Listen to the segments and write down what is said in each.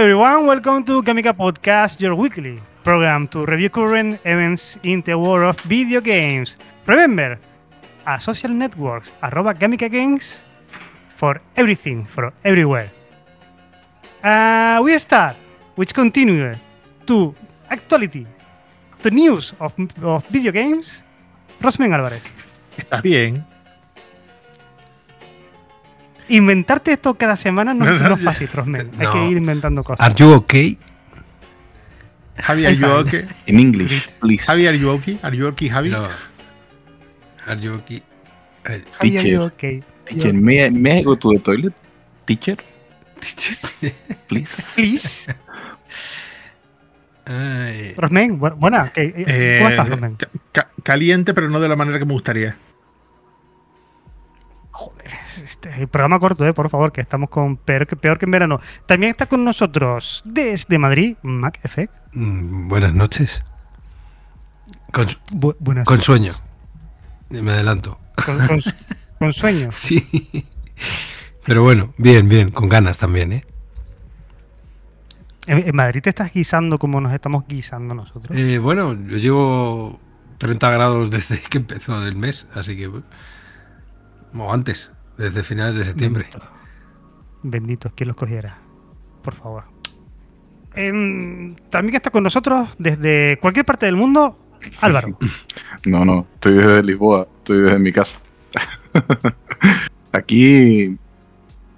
Everyone, welcome to Gamika Podcast, your weekly program to review current events in the world of video games. Remember, a social networks, arroba Gamika Games, for everything, for everywhere. Uh, we start, which continue to actuality, the news of, of video games. Rosmen Álvarez. Estás bien. Inventarte esto cada semana no, No, no, no es fácil, Rosmen. Hay que ir inventando cosas. Are you okay? Javi, are you okay? In English, please. Javi, are you okay? Are you okay, Javi? No. Are you okay? Eh, Javi, are you teacher. okay? Teacher, may I, may I go to the toilet? Teacher, please. Please. Ay, Rosmen, bu- buena. ¿qué- eh, ¿Cómo estás, Rosmen? ca- ca- caliente, pero no de la manera que me gustaría. Joder, este, programa corto, eh, por favor, que estamos con peor que, peor que en verano. También está con nosotros desde Madrid, Mac Effect. mm, buenas noches. Con, su- Bu- buenas. con sueño. Me adelanto. con- con- con sueño. Sí. Pero bueno, bien, bien, con ganas también, ¿eh? En, en Madrid te estás guisando como nos estamos guisando nosotros. Eh, Bueno, yo llevo 30 grados desde que empezó el mes, así que... O antes, desde finales de septiembre. Bendito. Benditos, quien los cogiera. Por favor. Em, también está con nosotros desde cualquier parte del mundo, Álvaro. No, no, estoy desde Lisboa, estoy desde mi casa. aquí,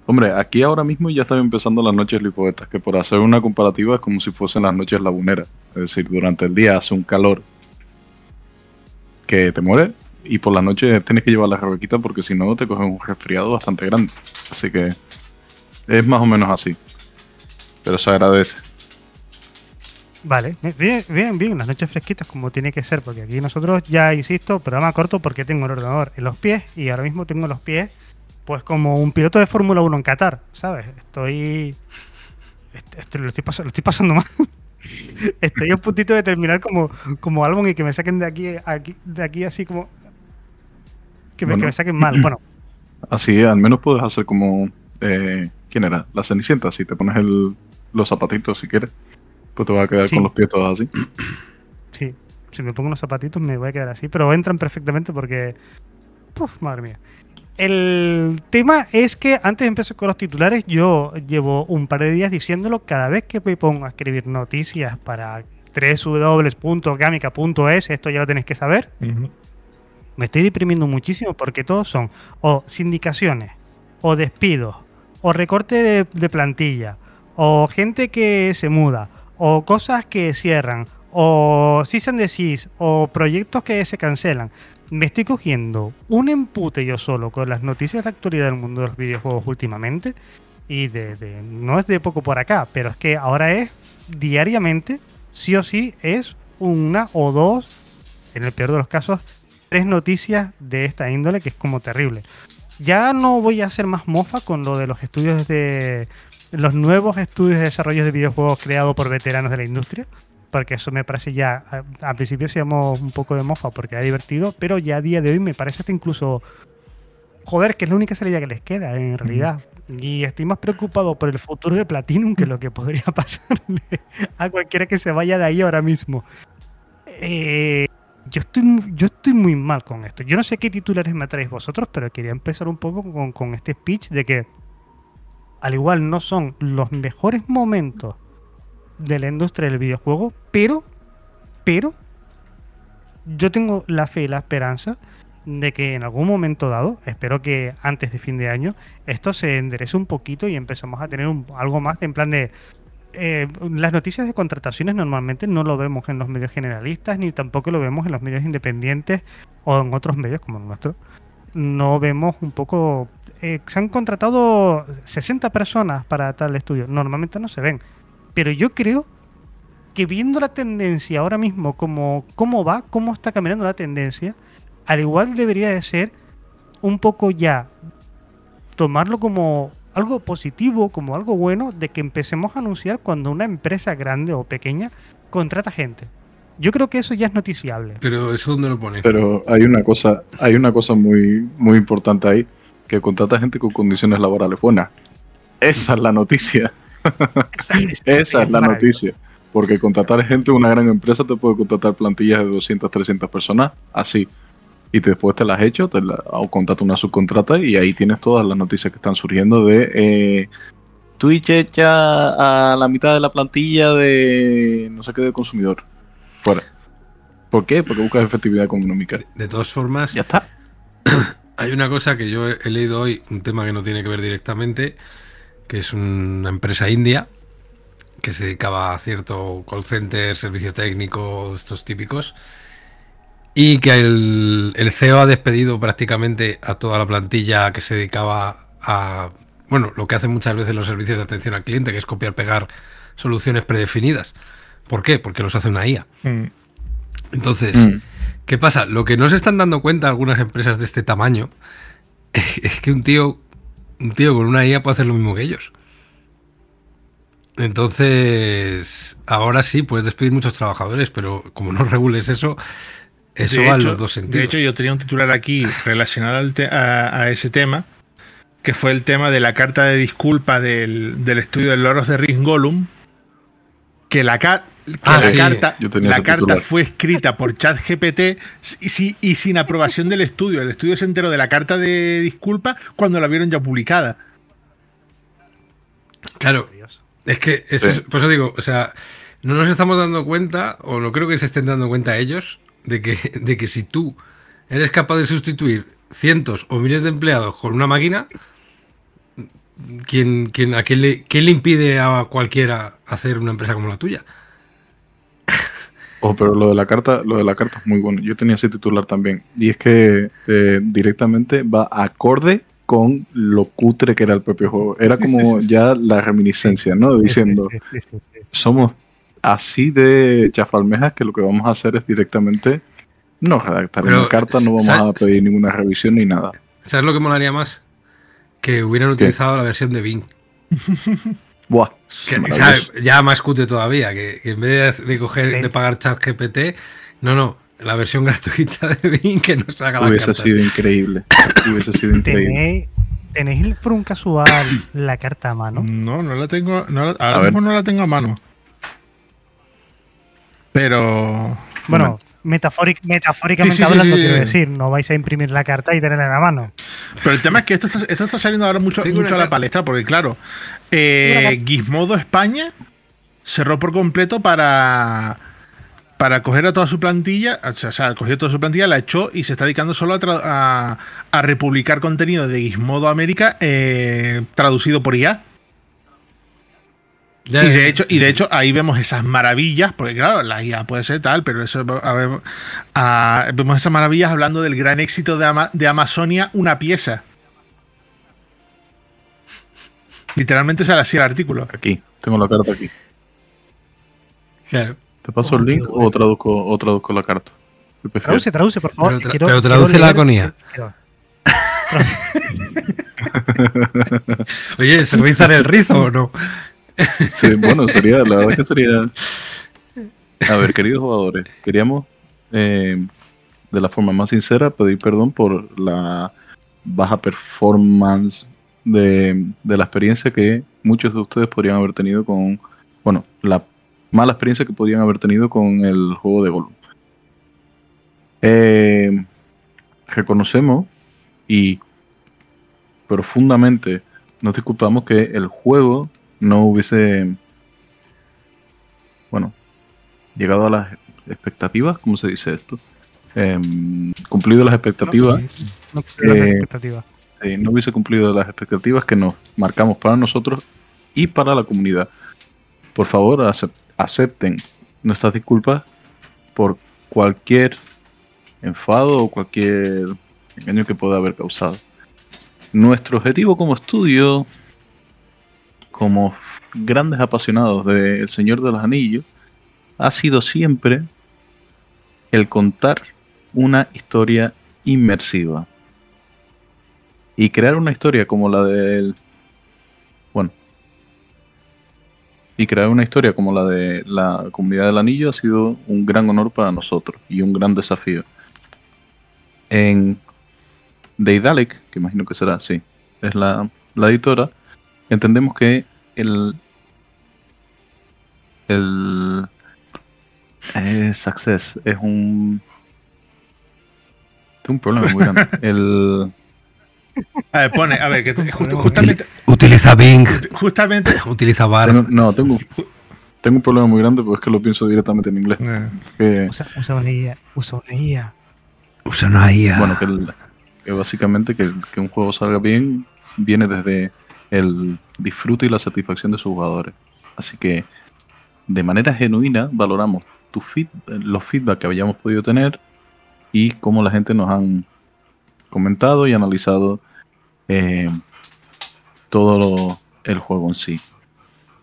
hombre, aquí ahora mismo ya están empezando las noches lipoetas, que por hacer una comparativa es como si fuesen las noches laguneras. Es decir, durante el día hace un calor que te muere y por la noche tienes que llevar la rebequita porque si no te coges un resfriado bastante grande. Así que es más o menos así. Pero se agradece. Vale, bien, bien, bien, las noches fresquitas como tiene que ser, porque aquí nosotros ya, insisto, programa corto porque tengo el ordenador en los pies y ahora mismo tengo los pies pues como un piloto de Fórmula 1 en Qatar, ¿sabes? Estoy... est- est- lo, estoy lo estoy pasando mal. Estoy a puntito de terminar como, como álbum y que me saquen de aquí, de aquí así como... Que me, que Bueno. me saquen mal. Bueno, Así al menos puedes hacer como. Eh, ¿Quién era? La Cenicienta. Si te pones el, los zapatitos si quieres, pues te vas a quedar Sí. con los pies todos así. Sí, si me pongo unos zapatitos me voy a quedar así, pero entran perfectamente porque... Puf, madre mía. El tema es que antes de empezar con los titulares, yo llevo un par de días diciéndolo cada vez que me pongo a escribir noticias para www.gamica.es, esto ya lo tenéis que saber, me estoy deprimiendo muchísimo porque todos son o sindicaciones, o despidos, o recorte de, de plantilla, o gente que se muda, o cosas que cierran, o cease and desist, o proyectos que se cancelan. Me estoy cogiendo un empute yo solo con las noticias de actualidad del mundo de los videojuegos últimamente. Y de, de- no es de poco por acá, pero es que ahora es diariamente, sí o sí, es una o dos, en el peor de los casos, tres noticias de esta índole que es como terrible. Ya no voy a hacer más mofa con lo de los estudios de los nuevos estudios de desarrollo de videojuegos creados por veteranos de la industria, porque eso me parece ya, al principio hacíamos un poco de mofa porque era divertido, pero ya a día de hoy me parece hasta incluso, joder, que es la única salida que les queda en realidad. Y estoy más preocupado por el futuro de Platinum que lo que podría pasarle a cualquiera que se vaya de ahí ahora mismo. Eh, yo estoy, yo estoy muy mal con esto. Yo no sé qué titulares me traéis vosotros, pero quería empezar un poco con, con este speech de que al igual no son los mejores momentos de la industria del videojuego, pero, pero, yo tengo la fe y la esperanza de que en algún momento dado, espero que antes de fin de año, esto se enderece un poquito y empezamos a tener algo más en plan de eh, las noticias de contrataciones normalmente no lo vemos en los medios generalistas ni tampoco lo vemos en los medios independientes o en otros medios como el nuestro. No vemos un poco... eh, se han contratado 60 personas para tal estudio. Normalmente no se ven. Pero yo creo que viendo la tendencia ahora mismo, como cómo va, cómo está caminando la tendencia, al igual debería de ser un poco ya tomarlo como algo positivo, como algo bueno, de que empecemos a anunciar cuando una empresa grande o pequeña contrata gente. Yo creo que eso ya es noticiable. Pero eso dónde lo pone. Pero hay una cosa, hay una cosa muy, muy importante ahí, que contrata gente con condiciones laborales buenas. Esa es la noticia. Esa es la noticia. Porque contratar gente en una gran empresa te puede contratar plantillas de 200, 300 personas, así. Y después te las has hecho, te la, o contrata una subcontrata y ahí tienes todas las noticias que están surgiendo de eh, Twitch echa a la mitad de la plantilla de no sé qué de consumidor. Fuera. ¿Por qué? Porque buscas efectividad económica. De todas formas, Ya está. hay una cosa que yo he he leído hoy, un tema que no tiene que ver directamente, que es una empresa india que se dedicaba a cierto call center, servicio técnico, estos típicos, y que el, el CEO ha despedido prácticamente a toda la plantilla que se dedicaba a, bueno, lo que hacen muchas veces los servicios de atención al cliente, que es copiar-pegar soluciones predefinidas. ¿Por qué? Porque los hace una IA. Mm. Entonces, Mm. ¿qué pasa? Lo que no se están dando cuenta algunas empresas de este tamaño es que un tío, un tío con una IA puede hacer lo mismo que ellos. Entonces, ahora sí, puedes despedir muchos trabajadores, pero como no regules eso, eso De va en hecho- los dos De sentidos. hecho, yo tenía un titular aquí relacionado al te- a, a ese tema, que fue el tema de la carta de disculpa del, del estudio de Loros de Ring Gollum, que la, ca- que Ah, la sí, carta, la carta fue escrita por ChatGPT y, si- y sin aprobación del estudio. El estudio se enteró de la carta de disculpa cuando la vieron ya publicada. Claro, es que, eso Sí. por eso digo, o sea, no nos estamos dando cuenta, o no creo que se estén dando cuenta ellos, de que, de que si tú eres capaz de sustituir cientos o miles de empleados con una máquina, ¿quién, quién, a quién le, quién le impide a cualquiera hacer una empresa como la tuya? Oh, pero lo de la carta, lo de la carta es muy bueno. Yo tenía ese titular también. Y es que eh, directamente va acorde con lo cutre que era el propio juego. Era Sí, como sí, sí. ya la reminiscencia, ¿no? Diciendo, Sí, sí, sí, sí. somos así de chafalmejas que lo que vamos a hacer es directamente no redactar Pero, una carta, no vamos a pedir ninguna revisión ni nada. ¿Sabes lo que molaría más? Que hubieran utilizado la versión de Bing. Buah, Que, maravilloso. ¿sabes? Ya más cute todavía, que, que en vez de, de coger, de pagar chat GPT, no, no, la versión gratuita de Bing que nos haga la Hubiese carta. sido increíble. Hubiese sido increíble. ¿Tenéis, tenéis por un casual la carta a mano? No, no la tengo. no la- ahora A ver. mismo no la tengo a mano. Pero. Bueno, metafóric- metafóricamente Sí, sí, sí, hablando, sí. quiero decir, no vais a imprimir la carta y tenerla en la mano. Pero el tema es que esto está, esto está saliendo ahora mucho, a la palestra, porque claro, eh, Gizmodo España cerró por completo para, para coger a toda su plantilla, o sea, o sea, cogió toda su plantilla, la echó y se está dedicando solo a, tra- a, a republicar contenido de Gizmodo América eh, traducido por IA. Y de hecho, y de hecho ahí vemos esas maravillas, porque claro, la IA puede ser tal, pero eso a ver, a- vemos esas maravillas hablando del gran éxito de, Ama- de Amazonia, una pieza. Literalmente sale así el artículo. Aquí, tengo la carta aquí. claro. ¿Te paso Oh, el qué link o traduzco, o traduzco la carta? Traduce, traduce, por favor. Pero tra- Quiero- pero quiero tradúcela leer- con IA. quiero- Oye, ¿se rizan el rizo o no? Bueno, sería, la verdad que sería. A ver, queridos jugadores, queríamos eh, de la forma más sincera pedir perdón por la baja performance de, de la experiencia que muchos de ustedes podrían haber tenido con. Bueno, la mala experiencia que podrían haber tenido con el juego de Gollum. Eh, reconocemos y profundamente nos disculpamos que el juego no hubiese, bueno, llegado a las expectativas, ¿cómo se dice esto? Em, cumplido las expectativas, No quiero las Eh, expectativas. eh, no hubiese cumplido las expectativas que nos marcamos para nosotros y para la comunidad. por favor acepten nuestras disculpas por cualquier enfado o cualquier engaño que pueda haber causado. Nuestro objetivo como estudio, como grandes apasionados del Señor de los Anillos, ha sido siempre el contar una historia inmersiva. Y crear una historia como la del... Bueno. Y crear una historia como la de la comunidad del anillo ha sido un gran honor para nosotros y un gran desafío. En Deidalic, que imagino que será, sí, es la, la editora, entendemos que el, el es Success es un tengo un problema muy grande. El a ver, pone, a ver, que justamente. Utiliza Bing. Justamente. Utiliza Bar. No, tengo, tengo un problema muy grande porque es que lo pienso directamente en inglés. Eh. usa, una IA. Usa una IA. Usa una IA. Bueno, que, básicamente que, que, un juego salga bien viene desde el disfrute y la satisfacción de sus jugadores. Así que, de manera genuina, valoramos tu feed, los feedback que hayamos podido tener y cómo la gente nos han comentado y analizado eh, todo el juego en sí.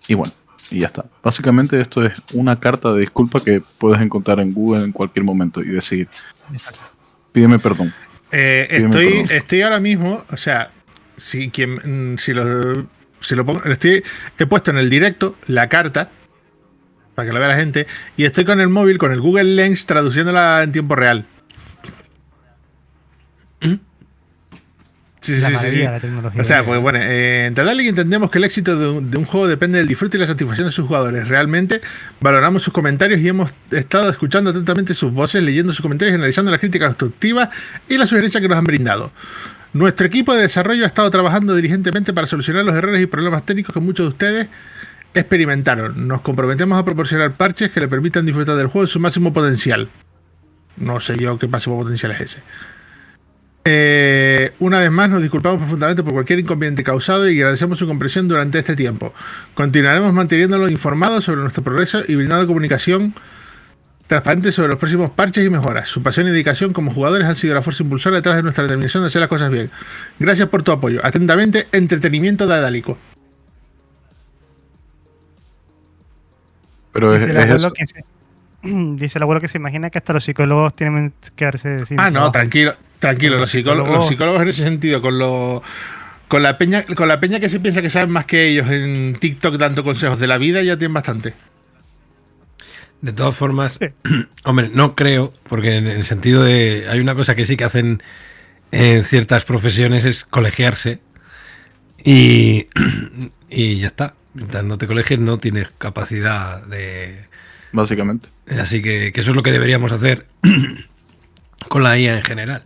Y bueno, y ya está. Básicamente esto es una carta de disculpa que puedes encontrar en Google en cualquier momento y decir, pídeme perdón. Eh, estoy, estoy ahora mismo, o sea, si, quien, si lo, si lo pongo, estoy, he puesto en el directo la carta para que lo vea la gente y estoy con el móvil, con el Google Lens traduciéndola en tiempo real. Sí, sí, sí, la tecnología. O sea, pues bueno, eh, en Tadalic entendemos que el éxito de un, juego depende del disfrute y la satisfacción de sus jugadores. Realmente valoramos sus comentarios y hemos estado escuchando atentamente sus voces, leyendo sus comentarios y analizando las críticas constructivas y las sugerencias que nos han brindado. Nuestro equipo de desarrollo ha estado trabajando diligentemente para solucionar los errores y problemas técnicos que muchos de ustedes experimentaron. Nos comprometemos a proporcionar parches que le permitan disfrutar del juego en su máximo potencial. No sé yo qué máximo potencial es ese. Eh, una vez más, nos disculpamos profundamente por cualquier inconveniente causado y agradecemos su comprensión durante este tiempo. Continuaremos manteniéndolo informado sobre nuestro progreso y brindando comunicación transparente sobre los próximos parches y mejoras. Su pasión y dedicación como jugadores han sido la fuerza impulsora detrás de nuestra determinación de hacer las cosas bien. Gracias por tu apoyo. Atentamente, entretenimiento de Adálico. Pero es, Dice el abuelo que se imagina que hasta los psicólogos tienen que quedarse sin. Ah, no, tranquilo, tranquilo. Los psicólogos, en ese sentido, con lo. Con la, peña, con la peña que se piensa que saben más que ellos en TikTok dando consejos de la vida, ya tienen bastante. De todas formas, hombre, no creo, porque en el sentido de. Hay una cosa que sí que hacen en ciertas profesiones es colegiarse. Y, y ya está. Mientras no te colegies, no tienes capacidad de. Básicamente. Así que, eso es lo que deberíamos hacer con la IA en general.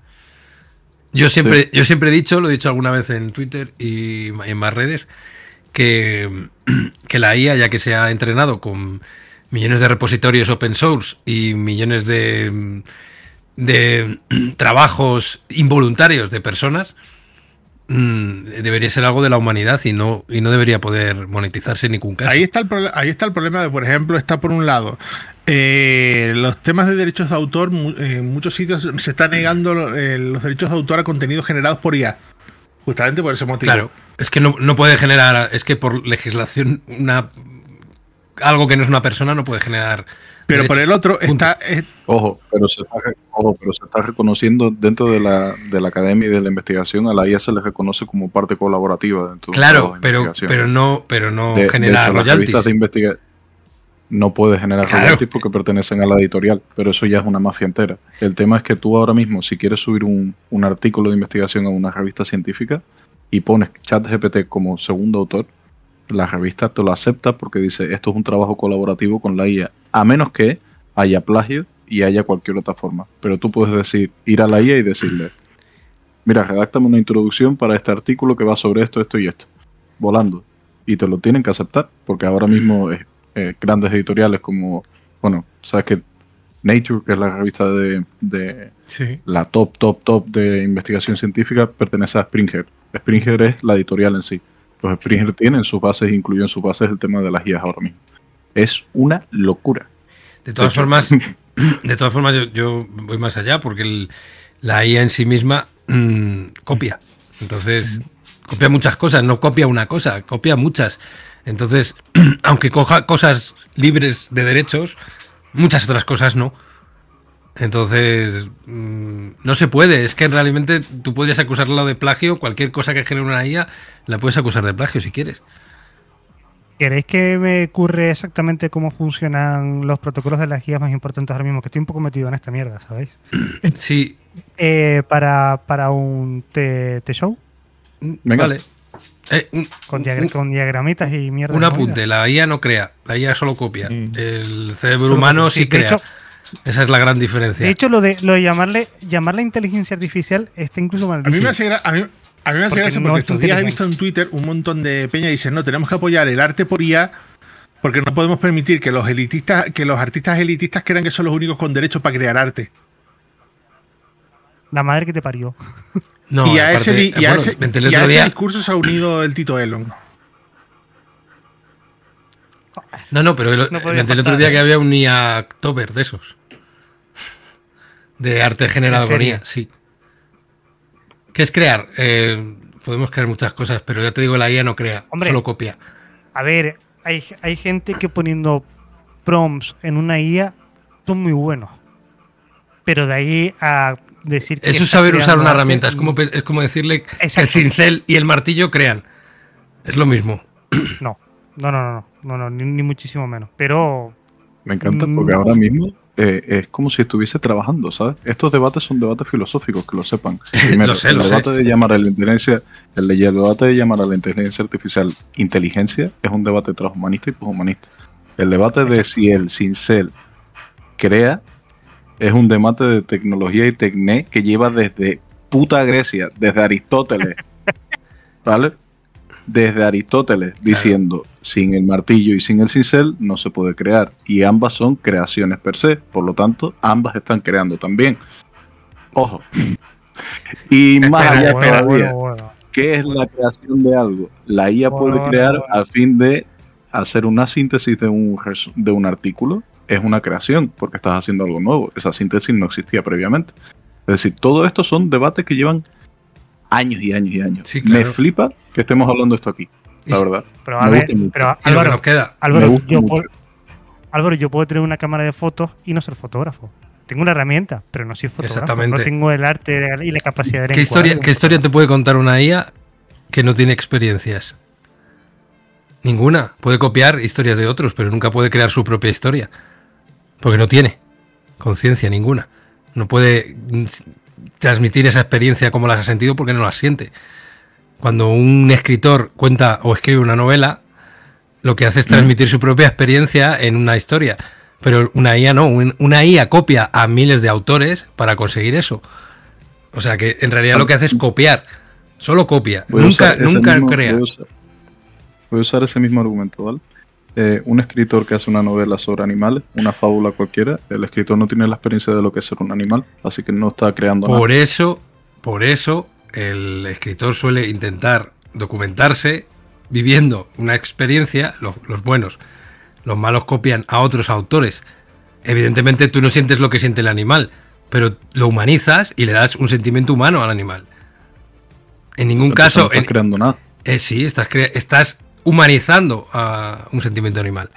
Yo siempre, yo siempre he dicho, lo he dicho alguna vez en Twitter y en más redes, que, que la IA, ya que se ha entrenado con millones de repositorios open source y millones de, de trabajos involuntarios de personas, Mm, debería ser algo de la humanidad y no, y no debería poder monetizarse en ningún caso. Ahí está el, ahí está el problema de, por ejemplo, está por un lado, eh, los temas de derechos de autor, en muchos sitios se está negando eh, los derechos de autor a contenidos generados por IA. Justamente por ese motivo. Claro, es que no, no puede generar, es que por legislación una algo que no es una persona no puede generar pero por el otro está. Ojo, pero se está, pero se está reconociendo dentro de la, de la academia y de la investigación, a la IA se le reconoce como parte colaborativa dentro claro, pero, pero no, pero no genera royalties. De no puede generar royalties porque pertenecen a la editorial, pero eso ya es una mafia entera. El tema es que tú ahora mismo, si quieres subir un, un artículo de investigación a una revista científica y pones ChatGPT como segundo autor, la revista te lo acepta porque dice esto es un trabajo colaborativo con la IA, a menos que haya plagio y haya cualquier otra forma. Pero tú puedes decir, ir a la IA y decirle, mira, redáctame una introducción para este artículo que va sobre esto, esto y esto, volando. Y te lo tienen que aceptar, porque ahora mismo eh, grandes editoriales como, bueno, sabes que Nature, que es la revista de, de la top, top, top de investigación científica, pertenece a Springer. Springer es la editorial en sí. Los Springer tienen sus bases, incluyen sus bases el tema de las guías ahora mismo. Es una locura. De todas formas, de todas formas yo, voy más allá porque la IA en sí misma mm, copia. Entonces, copia muchas cosas, no copia una cosa, copia muchas. Entonces, aunque coja cosas libres de derechos, muchas otras cosas no. Entonces, mm, no se puede. Es que realmente tú podrías acusarlo de plagio. Cualquier cosa que genere una IA la puedes acusar de plagio si quieres. ¿Queréis que me ocurre exactamente cómo funcionan los protocolos de las guías más importantes ahora mismo? Que estoy un poco metido en esta mierda, ¿sabéis? Sí. Eh, para, un T-Show. Vale. Eh, con, diagramitas y mierda. Un apunte, la IA no crea, la IA solo copia. El cerebro humano sí, crea. Esa es la gran diferencia. De hecho, lo de, lo de llamarle, llamarle inteligencia artificial está incluso mal. A mí me hace, a mí, a mí me hace gracia porque estos días he visto en Twitter un montón de peña y dicen, no, tenemos que apoyar el arte por IA porque no podemos permitir que los elitistas, que los artistas elitistas crean que son los únicos con derecho para crear arte. La madre que te parió. y a, ese, discurso se ha unido el Tito Elon. No, no, pero el, el otro día que había un IA Tober de esos. De arte generado con IA, sí. ¿Qué es crear? Eh, podemos crear muchas cosas, pero ya te digo, la IA no crea, solo copia. A ver, hay, hay gente que poniendo prompts en una IA son muy buenos. Pero de ahí a decir que. Eso es saber usar una herramienta. Es como, es como decirle que el cincel y el martillo crean. Es lo mismo. No, no, no, no, no, no, ni, muchísimo menos. Pero. Me encanta porque mm, ahora mismo eh, es como si estuviese trabajando, ¿sabes? Estos debates son debates filosóficos, que lo sepan. Primero, el debate de llamar a la inteligencia, el, debate de llamar a la inteligencia artificial inteligencia es un debate transhumanista y poshumanista. El debate de si el cincel crea es un debate de tecnología y tecné que lleva desde puta Grecia, desde Aristóteles, ¿vale? Desde Aristóteles diciendo sin el martillo y sin el cincel no se puede crear y ambas son creaciones per se, por lo tanto ambas están creando también. Ojo. Y más allá todavía, ¿qué es la creación de algo? La IA puede crear al fin de hacer una síntesis de un, de un artículo, es una creación porque estás haciendo algo nuevo, esa síntesis no existía previamente. Es decir, todo esto son debates que llevan años y años y años. Me flipa que estemos hablando de esto aquí, la verdad. Pero, a ver, pero Álvaro, nos queda. Álvaro, yo puedo, Álvaro, yo puedo tener una cámara de fotos y no ser fotógrafo. Tengo una herramienta, pero no soy fotógrafo. Exactamente. No tengo el arte y la capacidad de ¿Qué historia, ¿Qué historia te puede contar una IA que no tiene experiencias? Ninguna. Puede copiar historias de otros, pero nunca puede crear su propia historia. Porque no tiene conciencia ninguna. No puede transmitir esa experiencia como las ha sentido porque no la siente. Cuando un escritor cuenta o escribe una novela, lo que hace es transmitir su propia experiencia en una historia. Pero una IA no, una IA copia a miles de autores para conseguir eso. O sea que en realidad lo que hace es copiar. Solo copia. nunca nunca crea. voy a usar ese mismo argumento, ¿vale? Eh, un escritor que hace una novela sobre animales, una fábula cualquiera, el escritor no tiene la experiencia de lo que es ser un animal, así que no está creando por eso, por eso, el escritor suele intentar documentarse viviendo una experiencia, los, los buenos, los malos copian a otros autores. Evidentemente tú no sientes lo que siente el animal, pero lo humanizas y le das un sentimiento humano al animal. En ningún caso. No estás creando nada. Eh, sí, estás, estás humanizando a un sentimiento animal.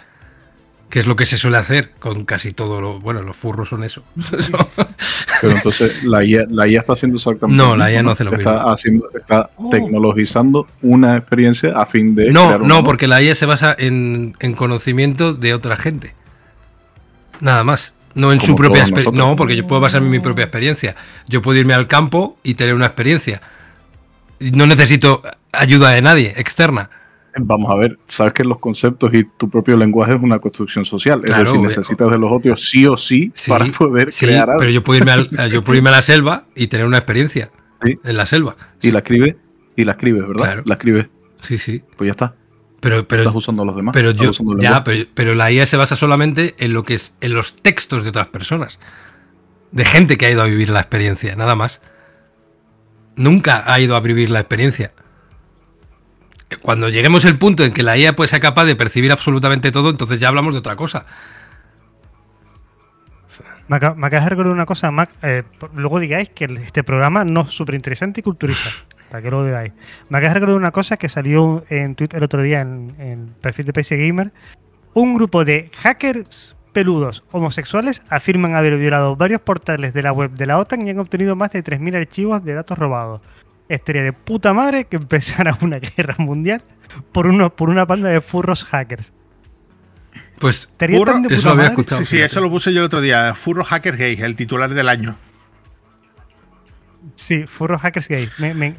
Que es lo que se suele hacer con casi todo lo. Bueno, los furros son eso. Pero entonces la IA, la IA está haciendo exactamente. No, la IA no hace lo está mismo. Haciendo, está oh. tecnologizando una experiencia a fin de. No, no, porque la IA se basa en, en, conocimiento de otra gente. Nada más. No en su propia experiencia. No, porque yo puedo basarme en mi propia experiencia. Yo puedo irme al campo y tener una experiencia. No necesito ayuda de nadie externa. Vamos a ver, sabes que los conceptos y tu propio lenguaje es una construcción social. es decir, necesitas de los otros sí o sí, para poder crear algo. Pero yo puedo, irme yo puedo irme a la selva y tener una experiencia en la selva. Y la escribes, y la escribes, ¿verdad? La escribes. Sí, sí. Pues ya está. Pero, pero, Estás usando los demás. Pero, yo, ya, pero, la IA se basa solamente en lo que es en los textos de otras personas. De gente que ha ido a vivir la experiencia, nada más. Nunca ha ido a vivir la experiencia Cuando lleguemos al punto en que la IA puede ser capaz de percibir absolutamente todo, entonces ya hablamos de otra cosa. Me acabas de recordar una cosa, Mac. Eh, luego digáis que este programa no es súper interesante y culturista. para que lo digáis. Me acabas de recordar una cosa que salió en Twitter el otro día en, el perfil de PC Gamer. Un grupo de hackers peludos homosexuales afirman haber violado varios portales de la web de la OTAN y han obtenido más de 3.000 archivos de datos robados. Estaría de puta madre que empezara una guerra mundial por, uno, por una banda de furros hackers. Pues eso lo había escuchado. Sí, sí, eso lo puse yo el otro día. Furro Hacker Gay, el titular del año. Sí, Furro Hackers Gay.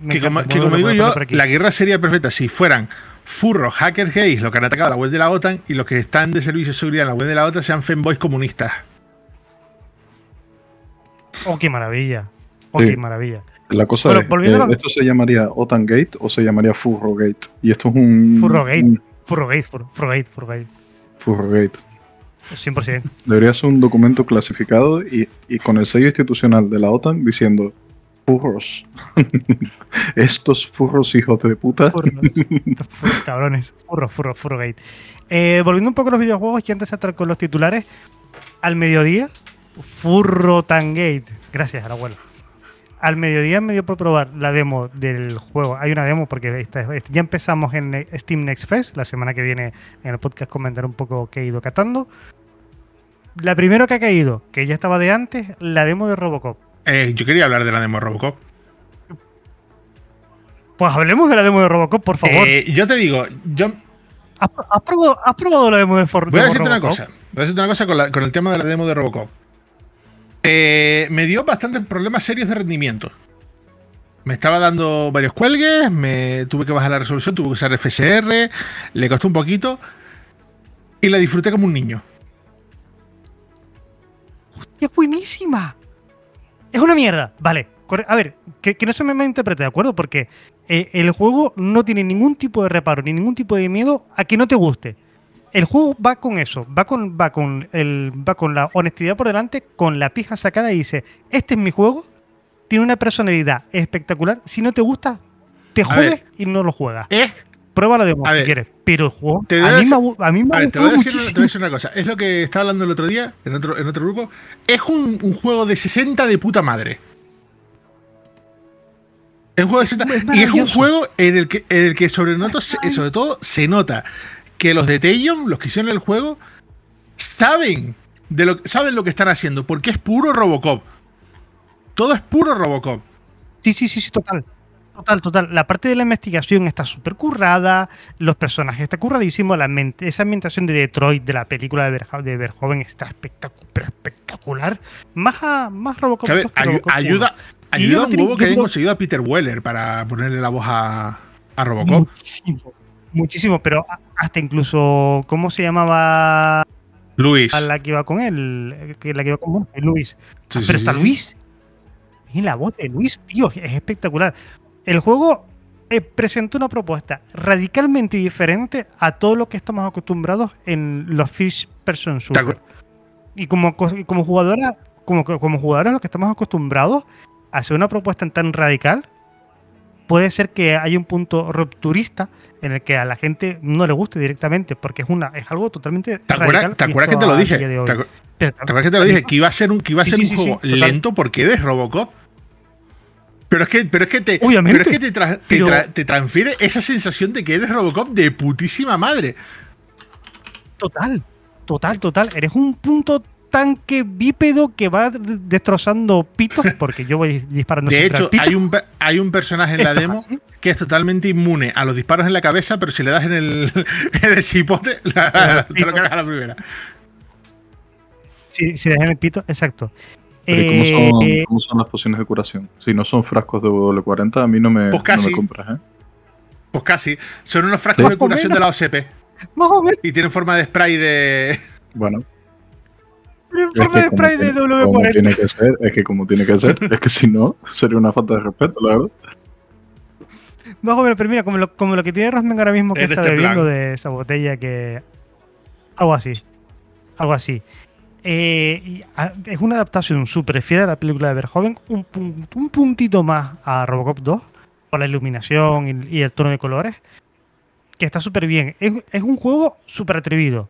que, como, digo yo, la guerra sería perfecta si fueran furros hackers gays los que han atacado la web de la OTAN y los que están de servicio de seguridad en la web de la OTAN sean fanboys comunistas. Oh, qué maravilla. Oh, qué maravilla. La cosa es, eh, ¿esto se llamaría OTAN Gate o se llamaría Furro Gate? Y esto es un... Furro Gate. Furro Gate, Furro Gate, Furro Gate. Furrogate. 100%. Debería ser un documento clasificado y, con el sello institucional de la OTAN diciendo furros. Estos furros hijos de puta. Furros, furros cabrones. Furros, furros, furrogate. Eh, volviendo un poco a los videojuegos y antes de estar con los titulares, al mediodía, Furro Tangate. Gracias, abuelo al mediodía me dio por probar la demo del juego. Hay una demo porque ya empezamos en Steam Next Fest. La semana que viene en el podcast comentar un poco qué he ido catando. La primera que ha caído, que ya estaba de antes, la demo de Robocop. Eh, yo quería hablar de la demo de Robocop. Pues hablemos de la demo de Robocop, por favor. Eh, yo te digo, yo. ¿Has, probado, la demo de, Robocop? Voy a decirte una cosa. Voy a decirte una cosa con, con el tema de la demo de Robocop. Eh, me dio bastantes problemas serios de rendimiento. Me estaba dando varios cuelgues, me tuve que bajar la resolución, tuve que usar FSR, le costó un poquito y la disfruté como un niño. ¡Hostia, buenísima! Es una mierda, vale. A ver, que, no se me malinterprete, ¿de acuerdo? Porque eh, el juego no tiene ningún tipo de reparo ni ningún tipo de miedo a que no te guste el juego va con eso, va con, va con el, va con la honestidad por delante, con la pija sacada y dice, este es mi juego, tiene una personalidad espectacular, si no te gusta, te jodes y no lo juegas. ¿Eh? Pruébalo de si quieres. Pero el juego a, mí me, a mí me, te, voy a decir, una cosa. Es lo que estaba hablando el otro día en otro, en otro grupo. Es un, juego de 60 de puta madre. Es un juego de 60. y es un juego en el que, en el que sobre, sobre todo se nota que los de Tayon, los que hicieron el juego, saben, de lo, saben lo que están haciendo, porque es puro Robocop. Todo es puro Robocop. Sí, sí, sí, sí, total. Total, total. La parte de la investigación está súper currada, los personajes están curradísimos, la esa ambientación de Detroit, de la película de, de Verhoeven, está espectacular. Más, más Robocop. ayuda, ayuda un huevo que hayan conseguido a Peter Weller para ponerle la voz a, a Robocop. Muchísimo, muchísimo, pero hasta incluso, ¿cómo se llamaba? Luis. A la que iba con él, que la que iba con Luis. Ah, pero está Luis. Y la voz de Luis, tío, es espectacular. El juego eh, presenta una propuesta radicalmente diferente a todo lo que estamos acostumbrados en los Fish Person Shooter. Y como, como jugadora, como, como jugadores los que estamos acostumbrados a hacer una propuesta tan radical, puede ser que haya un punto rupturista en el que a la gente no le guste directamente, porque es una es algo totalmente. ¿Te acuerdas, ¿te acuerdas que te lo dije? ¿Te, acuerdas que te lo dije? Que iba a ser un, que iba a ser un juego lento porque eres Robocop. Pero es que, pero es que, te, Pero es que te, te, transfiere esa sensación de que eres Robocop de putísima madre. Total, total, total. Eres un punto tanque bípedo que va destrozando pitos porque yo voy disparando. De hecho, hay un, hay un personaje en la demo que es totalmente inmune a los disparos en la cabeza, pero si le das en el, en el cipote, te lo cargas a la primera. Si, si le das en el pito, exacto. Eh, cómo, son, las pociones de curación? Si no son frascos de W40, a mí no me, pues no me compras, ¿eh? Pues casi. Son unos frascos de curación de la OCP. Y tienen forma de spray de. Bueno, es que de W40. Tiene que ser, es que como tiene que ser, es que si no, sería una falta de respeto, la verdad. Bajo, pero mira, como lo, como lo que tiene Rosmen ahora mismo que está este bebiendo de esa botella que. Algo así. Algo así. Eh, es una adaptación súper fiel a la película de Verhoeven, un, un, puntito más a Robocop 2, por la iluminación y, y, el tono de colores. que está súper bien. Es, es un juego súper atrevido.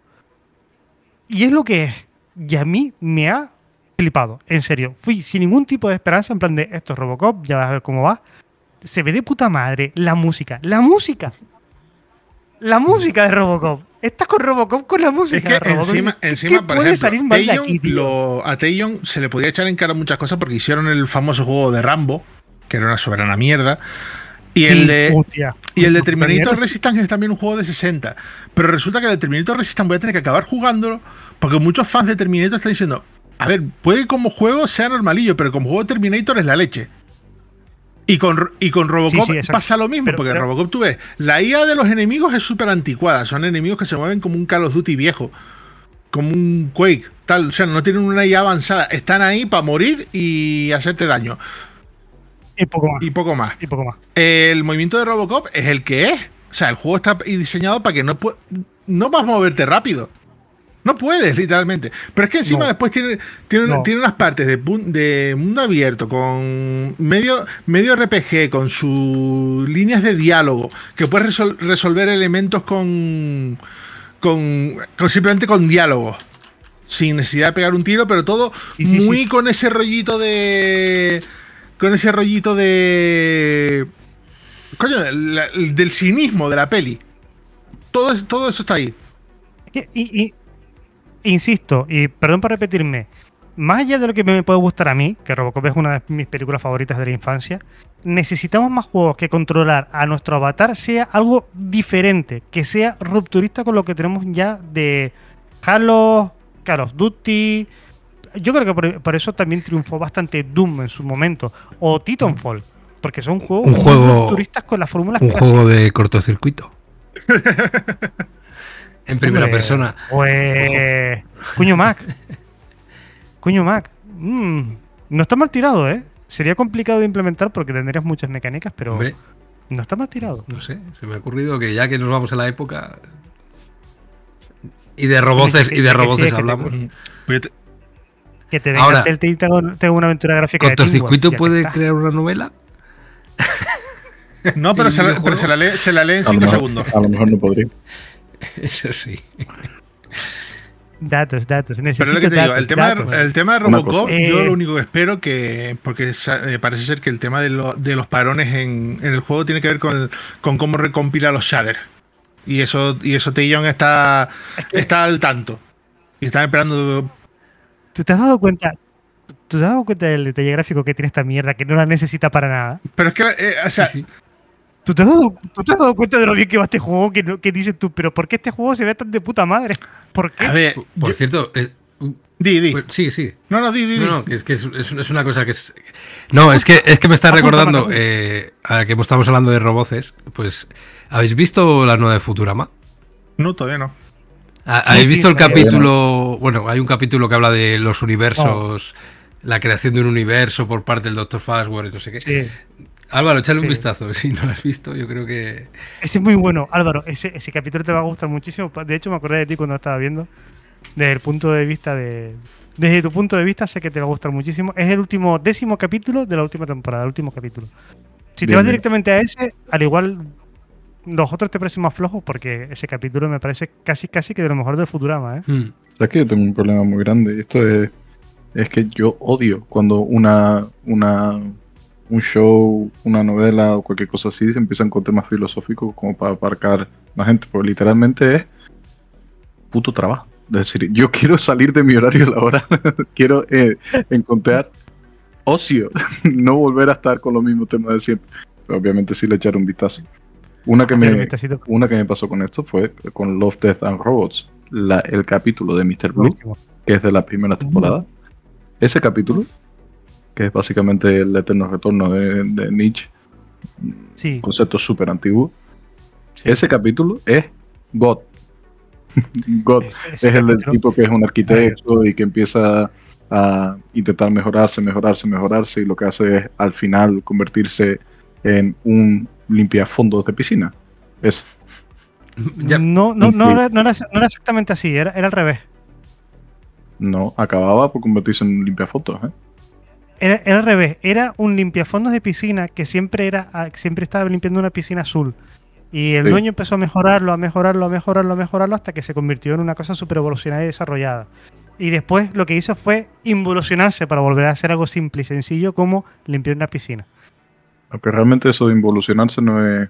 Y es lo que es. Y a mí me ha flipado, en serio. Fui sin ningún tipo de esperanza, en plan de esto es Robocop, ya vas a ver cómo va. Se ve de puta madre la música. La música. La música de Robocop. Estás con Robocop con la música. Es que de Robocop. encima, ¿Qué encima por puede ejemplo, salir mal de aquí, tío? lo- a Taeyon se le podía echar en cara muchas cosas porque hicieron el famoso juego de Rambo, que era una soberana mierda. Y Sí, el de. hostia. Y el de Terminator. Resistance es también un juego de 60. Pero resulta que el de Terminator Resistance voy a tener que acabar jugándolo porque muchos fans de Terminator están diciendo, a ver, puede que como juego sea normalillo, pero como juego de Terminator es la leche. Y con, y con Robocop Sí, sí, exacto. pasa lo mismo, Pero- porque pero- Robocop tú ves, la IA de los enemigos es súper anticuada, son enemigos que se mueven como un Call of Duty viejo, como un Quake, tal, o sea, no tienen una IA avanzada, están ahí para morir y hacerte daño, Y poco más. y poco más. Y poco más. El movimiento de Robocop es el que es. O sea, el juego está diseñado para que no, no vas a moverte rápido. No puedes, literalmente. Pero es que encima No. después tiene, tiene, No. tiene unas partes de, mundo abierto, con medio, medio RPG, con sus líneas de diálogo, que puedes resol- resolver elementos con, con, con simplemente con diálogo. Sin necesidad de pegar un tiro, pero todo Sí, sí, muy sí. con ese rollito de. Con ese rollito de. Coño, la- del cinismo de la peli. Todo, todo eso está ahí. Y, y- insisto, y perdón por repetirme, más allá de lo que me puede gustar a mí, que Robocop es una de mis películas favoritas de la infancia, necesitamos más juegos que controlar a nuestro avatar sea algo diferente, que sea rupturista con lo que tenemos ya de Halo, Call of Duty. Yo creo que por, por eso también triunfó bastante Doom en su momento, o Titanfall, porque son juegos Un juego- rupturistas con las fórmulas Un clásicas. juego de cortocircuito. en primera Hombre, persona. Pues. Cuño Mac. Cuño Mac. Mm, no está mal tirado, ¿eh? Sería complicado de implementar porque tendrías muchas mecánicas, pero Hombre, no está mal tirado. no sé, se me ha ocurrido que ya que nos vamos a la época. Y de roboces, y de roboces hablamos. Te- Que te venga y te haga- te haga una aventura gráfica ¿Cortocircuito puede crear una novela? No, pero, ¿Y se la, lee, en A lo, 5 mejor, segundos. a lo mejor no podría. Eso sí. Datos, datos. Pero Necesito es lo que te digo, el tema, datos. el tema de Robocop, yo Eh. lo único que espero que. Porque eh, parece ser que el tema de, lo- de los parones en, en el juego tiene que ver con, el- con cómo recompila los shaders. Y eso, y eso Taeyon está, está al tanto. Y están esperando. ¿Tú te has dado cuenta? ¿Tú te has dado cuenta del detalle gráfico que tiene esta mierda que no la necesita para nada? Pero es que, eh, o sea, Sí, sí. ¿Tú te, has dado, tú te has dado cuenta de lo bien que va este juego? Que, que dices tú, pero ¿por qué este juego se ve tan de puta madre? ¿Por qué? a ver. Por, por yo- cierto, eh, di, di. pues, sí, sí. No, no, di, di. No, no, es que es, es- es una cosa que es. No, es que, es que me está recordando, eh, ahora que estamos hablando de roboces, pues. ¿Habéis visto la nueva de Futurama? No, todavía no. ¿Ha- Sí, ¿Habéis sí, visto el capítulo? Bueno, hay un capítulo que habla de los universos, la creación de un universo por parte del Dr. Fastware y no sé qué. Sí. Álvaro, échale un vistazo. Si no lo has visto, yo creo que. Ese es muy bueno, Álvaro. Ese, ese capítulo te va a gustar muchísimo. De hecho, me acordé de ti cuando lo estaba viendo. Desde el punto de vista de. Desde tu punto de vista, sé que te va a gustar muchísimo. Es el último décimo capítulo de la última temporada, el último capítulo. Si te vas bien. directamente a ese, al igual los otros te parecen más flojos porque ese capítulo me parece casi casi que de lo mejor del Futurama, ¿eh? Hmm. ¿Sabes que yo tengo un problema muy grande? Y Esto es, es que yo odio cuando una, una, un show, una novela o cualquier cosa así se empiezan con temas filosóficos como para aparcar la gente, porque literalmente es puto trabajo. Es decir, yo quiero salir de mi horario laboral, quiero eh, encontrar ocio, no volver a estar con los mismos temas de siempre. Pero obviamente sí le echar un vistazo. Una que un me, una que me pasó con esto fue con Love, Death and Robots, la- el capítulo de Mr. Blue, que es de la primera temporada. Ese capítulo, que es básicamente el eterno retorno de, de Nietzsche, Sí, concepto súper antiguo, sí. ese capítulo es God. God Ese- es el capítulo- tipo que es un arquitecto y que empieza a intentar mejorarse, mejorarse, mejorarse y lo que hace es al final convertirse en un limpiafondos de piscina. Es Ya- No, no, no, era, no, era, no era exactamente así, era, era al revés. no acababa por convertirse en un limpiafotos, ¿eh? Era, era al revés, era un limpiafondos de piscina que siempre era ah, siempre estaba limpiando una piscina azul. Y el dueño empezó a mejorarlo, a mejorarlo, a mejorarlo, a mejorarlo hasta que se convirtió en una cosa súper evolucionada y desarrollada. Y después lo que hizo fue involucionarse para volver a hacer algo simple y sencillo como limpiar una piscina. Aunque realmente eso de involucionarse no es.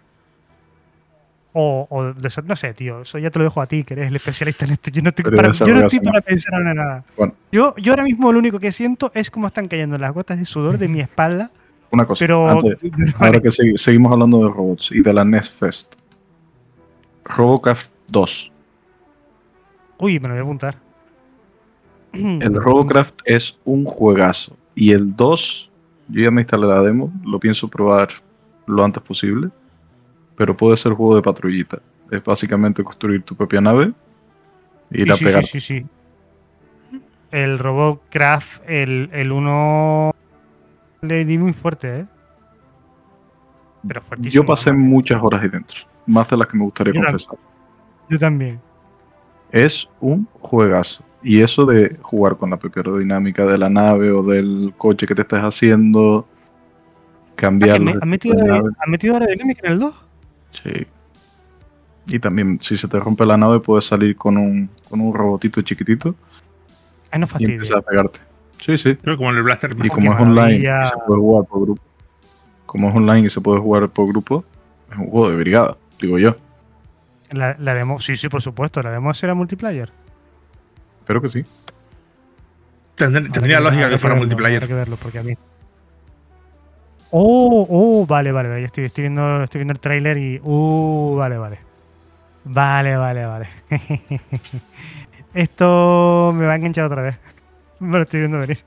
O, de, no sé, tío, eso ya te lo dejo a ti, que eres el especialista en esto. Yo no estoy, para, yo no estoy para, pensar en nada. Yo, yo ahora mismo lo único que siento es cómo están cayendo las gotas de sudor de mi espalda una cosa. ahora que seguimos hablando de robots y de la NES Fest. Robocraft 2. Uy, me lo voy a apuntar. El Robocraft es un juegazo. Y el 2, yo ya me instalé la demo, lo pienso probar lo antes posible. Pero puede ser juego de patrullita. Es básicamente construir tu propia nave y ir a pegar. Sí, sí, sí. El Robocraft, el 1 le di muy fuerte, ¿eh? Pero fuertísimo. Yo pasé muchas horas ahí dentro. Más de las que me gustaría confesar. yo también. Es un juegazo. Y eso de jugar con la propia aerodinámica de la nave o del coche que te estés haciendo, cambiarlo. ¿Has metido, metido aerodinámica en el 2? Sí. Y también, si se te rompe la nave, puedes salir con un, con un robotito chiquitito. Ay, no fastidio. Y empezar a pegarte. Sí, sí. como el Blaster. Y como es online y se puede jugar por grupo. Como es online y se puede jugar por grupo, es un juego de brigada, digo yo. La, demo, sí, sí, por supuesto. ¿La demo será multiplayer? Espero que sí. Tendría, lógica que, fuera multiplayer. Hay que verlo, porque a mí. Oh, oh, vale, vale, vale. Estoy, estoy, viendo, estoy viendo el tráiler y. Uh, vale, vale. Vale, vale, vale. Esto me va a enganchar otra vez. Me lo estoy viendo venir.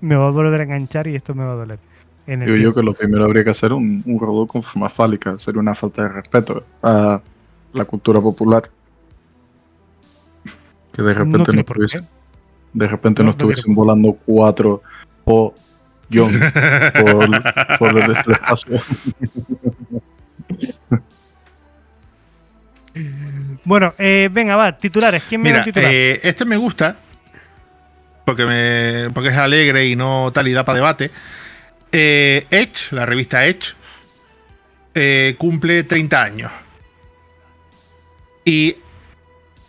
Me va a volver a enganchar y esto me va a doler. Digo yo que lo primero habría que hacer un, un robot con forma fálica. Sería una falta de respeto a la cultura popular. Que de repente no, estuviesen, de repente no, estuviesen volando cuatro o John por, por el espacio. Bueno, eh, venga, va, titulares. ¿Quién me Mira, eh, este me gusta porque, me, porque es alegre y no tal y da para debate. Eh, Edge, la revista Edge, eh, cumple 30 años. Y.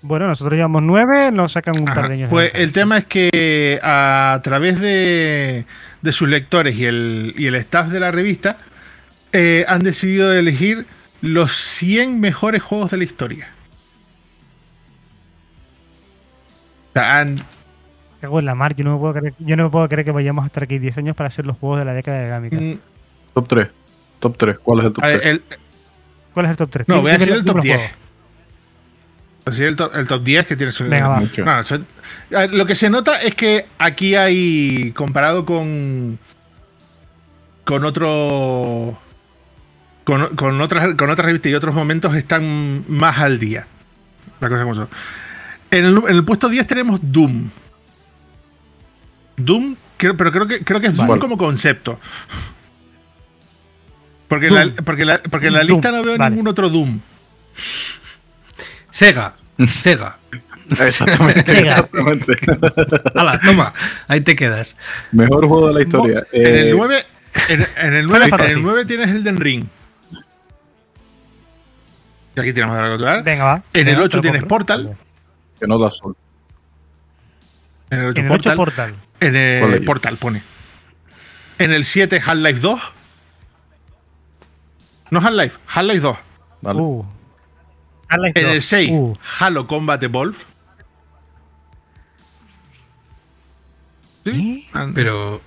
Bueno, nosotros llevamos 9, nos sacan un par de años. Pues el tema es que a través de, de sus lectores y el, y el staff de la revista eh, han decidido elegir los 100 mejores juegos de la historia. O sea, han Cago en la mar, yo no, me puedo creer, yo no me puedo creer que vayamos a estar aquí 10 años para hacer los juegos de la década de Gámica. Mm. Top 3. Top 3. ¿Cuál es el top 3? ¿Cuál es el top 3? No, voy a decir el top 10. Voy decir el top, el top 10 que tiene su. Venga, No, lo que se nota es que aquí hay. Comparado con. Con otro. Con, con, otras, con otras revistas y otros momentos están más al día. La cosa como son. En el, en el puesto 10 tenemos Doom. Doom, pero creo que, creo que es Doom como concepto. Porque, La, porque, la, porque en la lista no veo ningún otro Doom. Sega. Sega. Exactamente. exactamente. Hala, toma, ahí te quedas. Mejor juego de la historia. En el 9, eh, en, el 9, en el 9 tienes Elden Ring. Y aquí tenemos algo que Venga, va. En el 8 tienes Portal. Que no da sol. En el 8, Portal. En el Portal pone. En el 7 Half-Life 2. No Half-Life, Half-Life 2. Vale. Uh. En el 6 uh. Halo Combat Evolve. ¿Sí? Pero.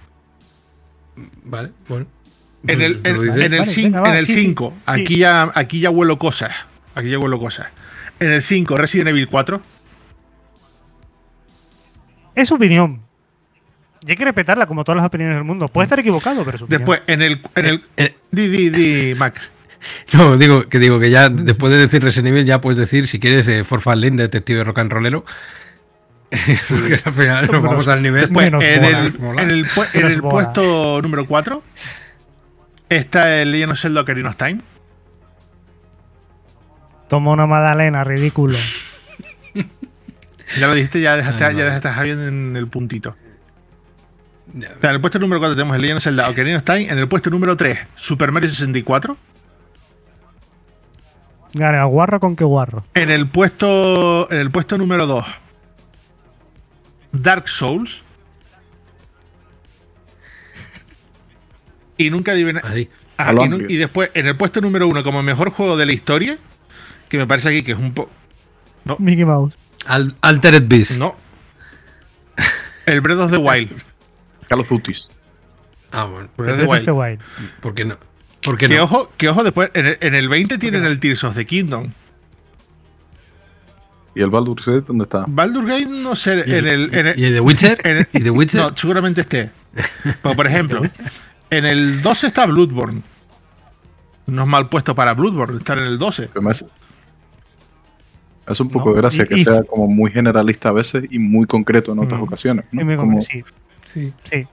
Vale, bueno. En el, en, el 5, aquí, Ya, aquí ya huelo cosas. Aquí ya huelo cosas. En el 5, Resident Evil 4. Es su opinión. Y hay que respetarla como todas las opiniones del mundo. Puede estar equivocado, pero su Después, en el. En el eh, eh. di, di, di, Max. No, digo que digo que ya después de decir Resident Evil ya puedes decir si quieres eh, Forfan Lane, detective rock and rollero. Porque al final nos vamos al nivel. En, el, en, el, en el puesto número 4 está el Legend of Zelda Ocarina of Time. Toma una magdalena, ridículo. Ya lo dijiste, ya dejaste, ya dejaste a Javier en el puntito. en el puesto número 4 tenemos el Legend of Zelda Ocarina of Time. En el puesto número 3, Super Mario 64. Gana guarro con qué guarro. En el puesto, en el puesto número 2, Dark Souls. Y nunca adivina. Ahí. Ah, y, nu- y después, en el puesto número 1, como mejor juego de la historia, que me parece aquí que es un poco. Mickey Mouse. Al- Altered Beast. No. El Breath of the Wild. Call of Duty. Ah, bueno. Breath of the Breath of the Wild. Wild. ¿Por qué no? ¿Por qué Que no? ojo, que ojo, después, en el, en el 20 tienen el Tears of the Kingdom. ¿Y el Baldur's Gate dónde está? Baldur Gate, no sé, ¿Y en el. En el- ¿Y el The Witcher? en el- ¿Y The Witcher? No, seguramente esté. Pero, por ejemplo, en el 12 está Bloodborne. No es mal puesto para Bloodborne, estar en el 12. Que me hace- Es un poco No, de gracia y- que y- sea como muy generalista a veces y muy concreto en otras Mm. ocasiones. ¿no? Y me Como sí, Sí. sí.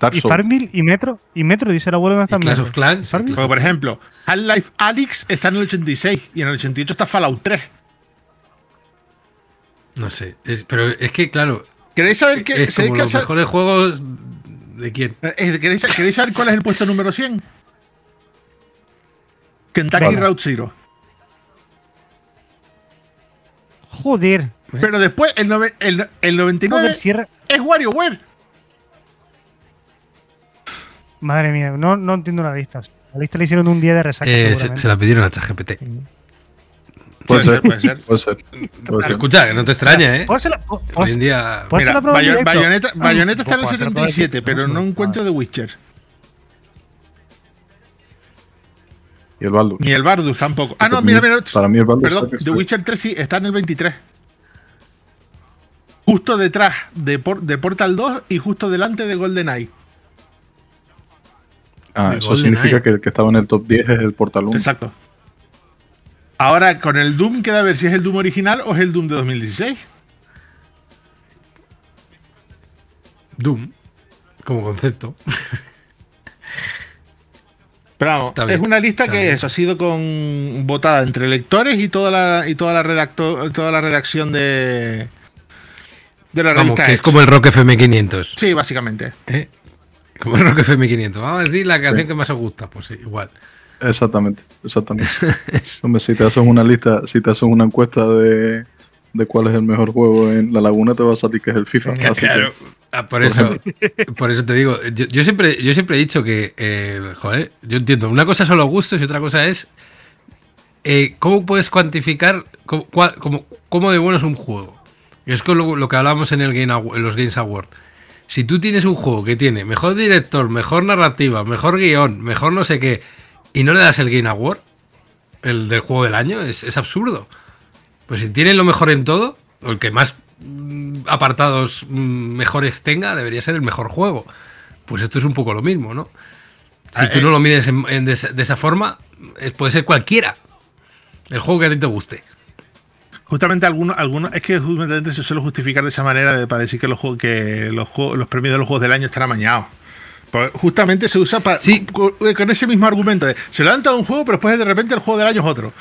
Dark Y Souls. Farmville y Metro. Y Metro dice el abuelo no ¿Y está en Clash Metro. of Clans? Porque, por ejemplo, Half-Life Alyx está en el 86 y en el 88 está Fallout 3. No sé. Es- pero es que, claro, ¿Queréis saber qué? es ¿sabéis como qué los mejores juegos de quién. eh, ¿queréis, queréis saber cuál es el puesto número 100? Kentucky Vale. Route Zero. Joder. Pero después, el, nove- el, el 99 Joder, cierra. es WarioWare. Madre mía, no, no entiendo la lista. La lista la hicieron un día de resaca. Eh, se, la pidieron a ChatGPT. Puede ser, puede ser. puede ser. Puede ser. Escucha, que no te extraña, ¿eh? ¿Puedo hacer la- puedo- Hoy en día. pues- Mira, la prueba en Bayo- directo? Bayonetta, Ah, Bayonetta está en el pues, hacer la prueba en 77, directo, pero no encuentro The Witcher. Y el Baldur. Ni el Bardus tampoco. Ah, no, mira, mira. para mí el Baldur Perdón, The. Witcher 3 sí, está en el 23. Justo detrás de, Por- de Portal 2 y justo delante de GoldenEye. Ah, eso significa que el que estaba en el top 10 es el Portal 1. Exacto. Ahora, con el Doom queda a ver si es el Doom original o es el Doom de 2016. Doom. Como concepto. Pero vamos, Está bien, es una lista que eso ha sido con votada entre lectores y toda la y toda la redacto, toda la redacción de de la Vamos, revista. que es como el Rock FM500. Sí, básicamente. ¿eh? Como el Rock FM500. Vamos a decir la canción que más os gusta. Pues igual. Exactamente, exactamente. Hombre, si te haces una lista, si te haces una encuesta de, de cuál es el mejor juego en la laguna, te va a salir que es el FIFA. que- Claro. Ah, por eso, por eso te digo, yo, yo siempre, yo siempre he dicho que, eh, joder, yo entiendo, una cosa son los gustos y otra cosa es eh, cómo puedes cuantificar cómo, cómo- cómo de bueno es un juego. Es con lo, lo que hablábamos en, el Game Awa- en los Games Awards. Si tú tienes un juego que tiene mejor director, mejor narrativa, mejor guion, mejor no sé qué, y no le das el Game Award, el del juego del año, es, es absurdo. Pues si tiene lo mejor en todo, o el que más mm, apartados mm, mejores tenga, debería ser el mejor juego. Pues esto es un poco lo mismo, ¿no? Si Ah, tú eh. no lo mides en- en de, esa- de esa forma, eh, puede ser cualquiera. El juego que a ti te guste. Justamente algunos, algunos, es que justamente se suele justificar de esa manera de- para decir que los que los premios de los juegos del año están amañados. Pues justamente se usa para Sí. con, con ese mismo argumento de se lo han dado un juego, pero después de repente el juego del año es otro.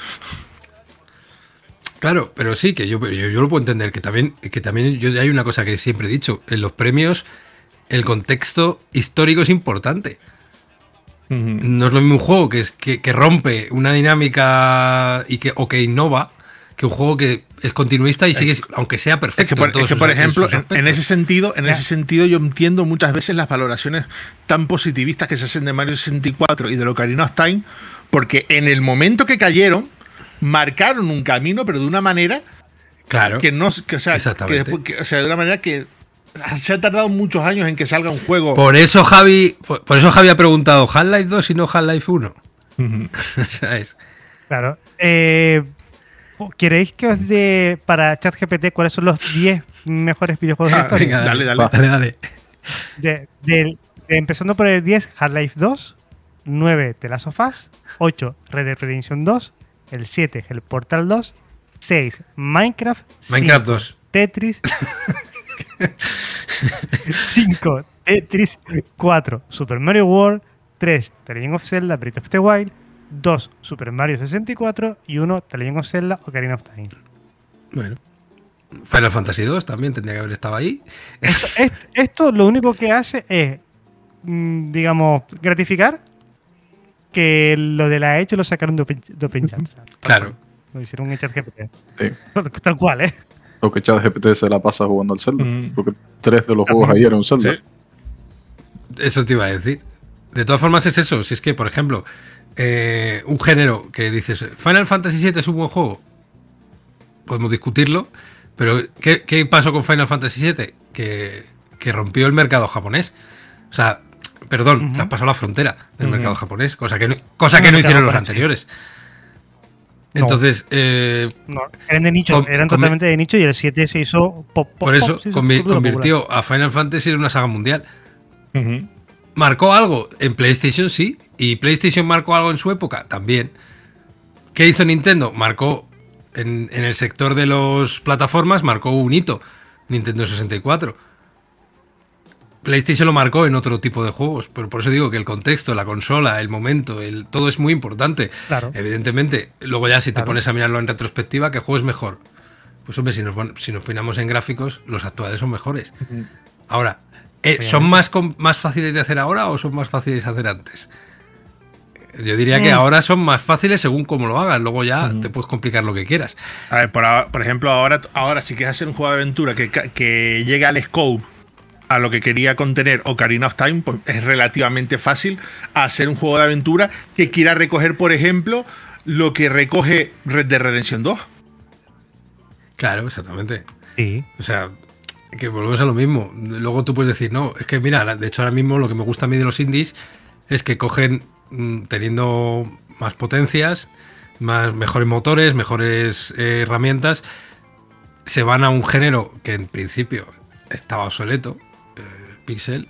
Claro, pero sí, que yo, yo, yo lo puedo entender, que también, que también yo, hay una cosa que siempre he dicho, en los premios el contexto histórico es importante. No es lo mismo un juego que, es, que, que rompe una dinámica y que, o que innova que un juego que es continuista y sigue, aunque sea Es perfecto. que, por, en todos es que, sus- por ejemplo, en, ese sentido, en ese sentido, yo entiendo muchas veces las valoraciones tan positivistas que se hacen de Mario 64 y de Ocarina of Time, porque en el momento que cayeron, marcaron un camino, pero de una manera Claro. que no, que, o sea, que Exactamente. después- que- o sea, de una manera que se ha tardado muchos años en que salga un juego. Por eso Javi, por, por eso Javi ha preguntado Half-Life 2 y no Half-Life 1. ¿Sabes? Claro. Eh, ¿Queréis que os dé para ChatGPT cuáles son los 10 mejores videojuegos de la Ah, historia? venga, dale, dale. Dale, dale. De- del- de- empezando por el 10, Half-Life 2, 9, The Last of Us, 8, Red Dead Redemption 2, el 7, el Portal 2, 6, Minecraft, Minecraft 5, 2. Tetris, 5, Tetris, 4, Super Mario World, 3, The Legend of Zelda, Breath of the Wild, 2, Super Mario 64 y 1, The Legend of Zelda, Ocarina of Time. Bueno. Final Fantasy 2 también tendría que haber estado ahí. Esto, esto lo único que hace es, mm, digamos, gratificar que lo de la Edge lo sacaron de Open, de Open Chat. Claro. Lo hicieron en ChatGPT. Sí. Tal cual, ¿eh? Lo que ChatGPT se la pasa jugando al Zelda. Porque tres de los juegos ahí eran Zelda. Sí. Eso te iba a decir. De todas formas es eso. Si es que, por ejemplo, eh, un género que dices, Final Fantasy VII es un buen juego, podemos discutirlo, pero ¿qué, qué pasó con Final Fantasy VII? Que, que rompió el mercado japonés. O sea, perdón, traspasó la frontera del mercado japonés, cosa que no, cosa que no hicieron los anteriores. No. Entonces, eh, No, eran de nicho, Con- eran totalmente de nicho y el 7 se hizo pop, pop, por eso pop, se hizo convi- súper convirtió a Final Fantasy en una saga mundial. ¿Marcó algo? En PlayStation sí. ¿Y PlayStation marcó algo en su época? También. ¿Qué hizo Nintendo? Marcó en, en el sector de las plataformas, marcó un hito. Nintendo 64. PlayStation lo marcó en otro tipo de juegos, pero por eso digo que el contexto, la consola, el momento, el, todo es muy importante. Claro. Evidentemente, luego ya si te Claro. pones a mirarlo en retrospectiva, ¿qué juego es mejor? Pues hombre, si nos, si nos peinamos en gráficos, los actuales son mejores. Ahora, eh, ¿son más, más fáciles de hacer ahora o son más fáciles de hacer antes? Yo diría que Mm. ahora son más fáciles según cómo lo hagas. Luego ya te puedes complicar lo que quieras. A ver, por, ahora- por ejemplo, ahora, ahora si quieres hacer un juego de aventura que, que llegue al scope a lo que quería contener Ocarina of Time, pues es relativamente fácil hacer un juego de aventura que quiera recoger, por ejemplo, lo que recoge Red Dead Redemption 2. Claro, exactamente. Sí. O sea, que volvemos a lo mismo. Luego tú puedes decir, no, es que mira, de hecho ahora mismo lo que me gusta a mí de los indies es que cogen, mm, teniendo más potencias, más, mejores motores, mejores eh, herramientas, se van a un género que en principio estaba obsoleto, eh, pixel,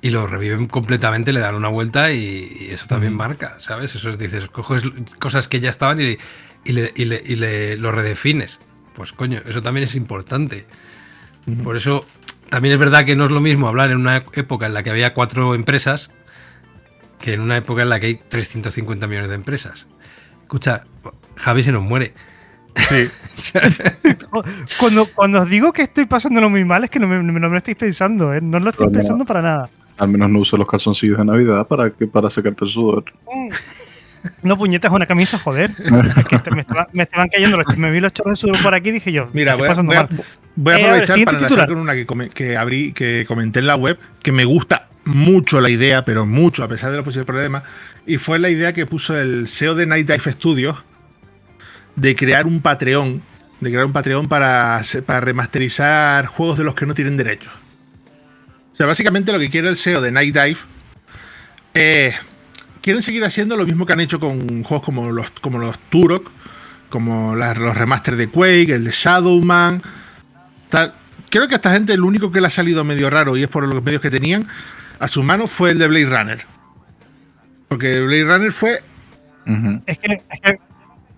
y lo reviven completamente, le dan una vuelta y, y eso también marca, ¿sabes? Eso es, dices, coges cosas que ya estaban y, y le, y le- y le- lo redefines. Pues coño, eso también es importante. Por eso también es verdad que no es lo mismo hablar en una época en la que había cuatro empresas que en una época en la que hay 350 millones de empresas. Escucha, Javi se nos muere. Sí. Cuando, cuando os digo que estoy pasándolo muy mal, es que no me, no me lo estáis pensando, ¿eh? No lo estoy Pero no. pensando para nada. Al menos no uso los calzoncillos de Navidad para, que, para secarte el sudor. No puñetas una camisa, joder. Es que te- me, estaba- me estaban cayendo los me vi los chorros de sudor por aquí y dije yo, Mira, voy a, pasando voy a- voy a Eh, a ver, aprovechar para titular. con una que, come- que abrí, que comenté en la web, que me gusta mucho la idea, pero mucho, a pesar de los posibles problemas, y fue la idea que puso el CEO de Night Dive Studios de crear un Patreon, de crear un Patreon para, para remasterizar juegos de los que no tienen derechos. O sea, básicamente lo que quiere el CEO de Night Dive es quieren seguir haciendo lo mismo que han hecho con juegos como los, como los Turok, como los remasters de Quake, el de Shadowman. tal. Creo que a esta gente el único que le ha salido medio raro, y es por los medios que tenían, a sus manos fue el de Blade Runner. Porque Blade Runner fue. Es que, es que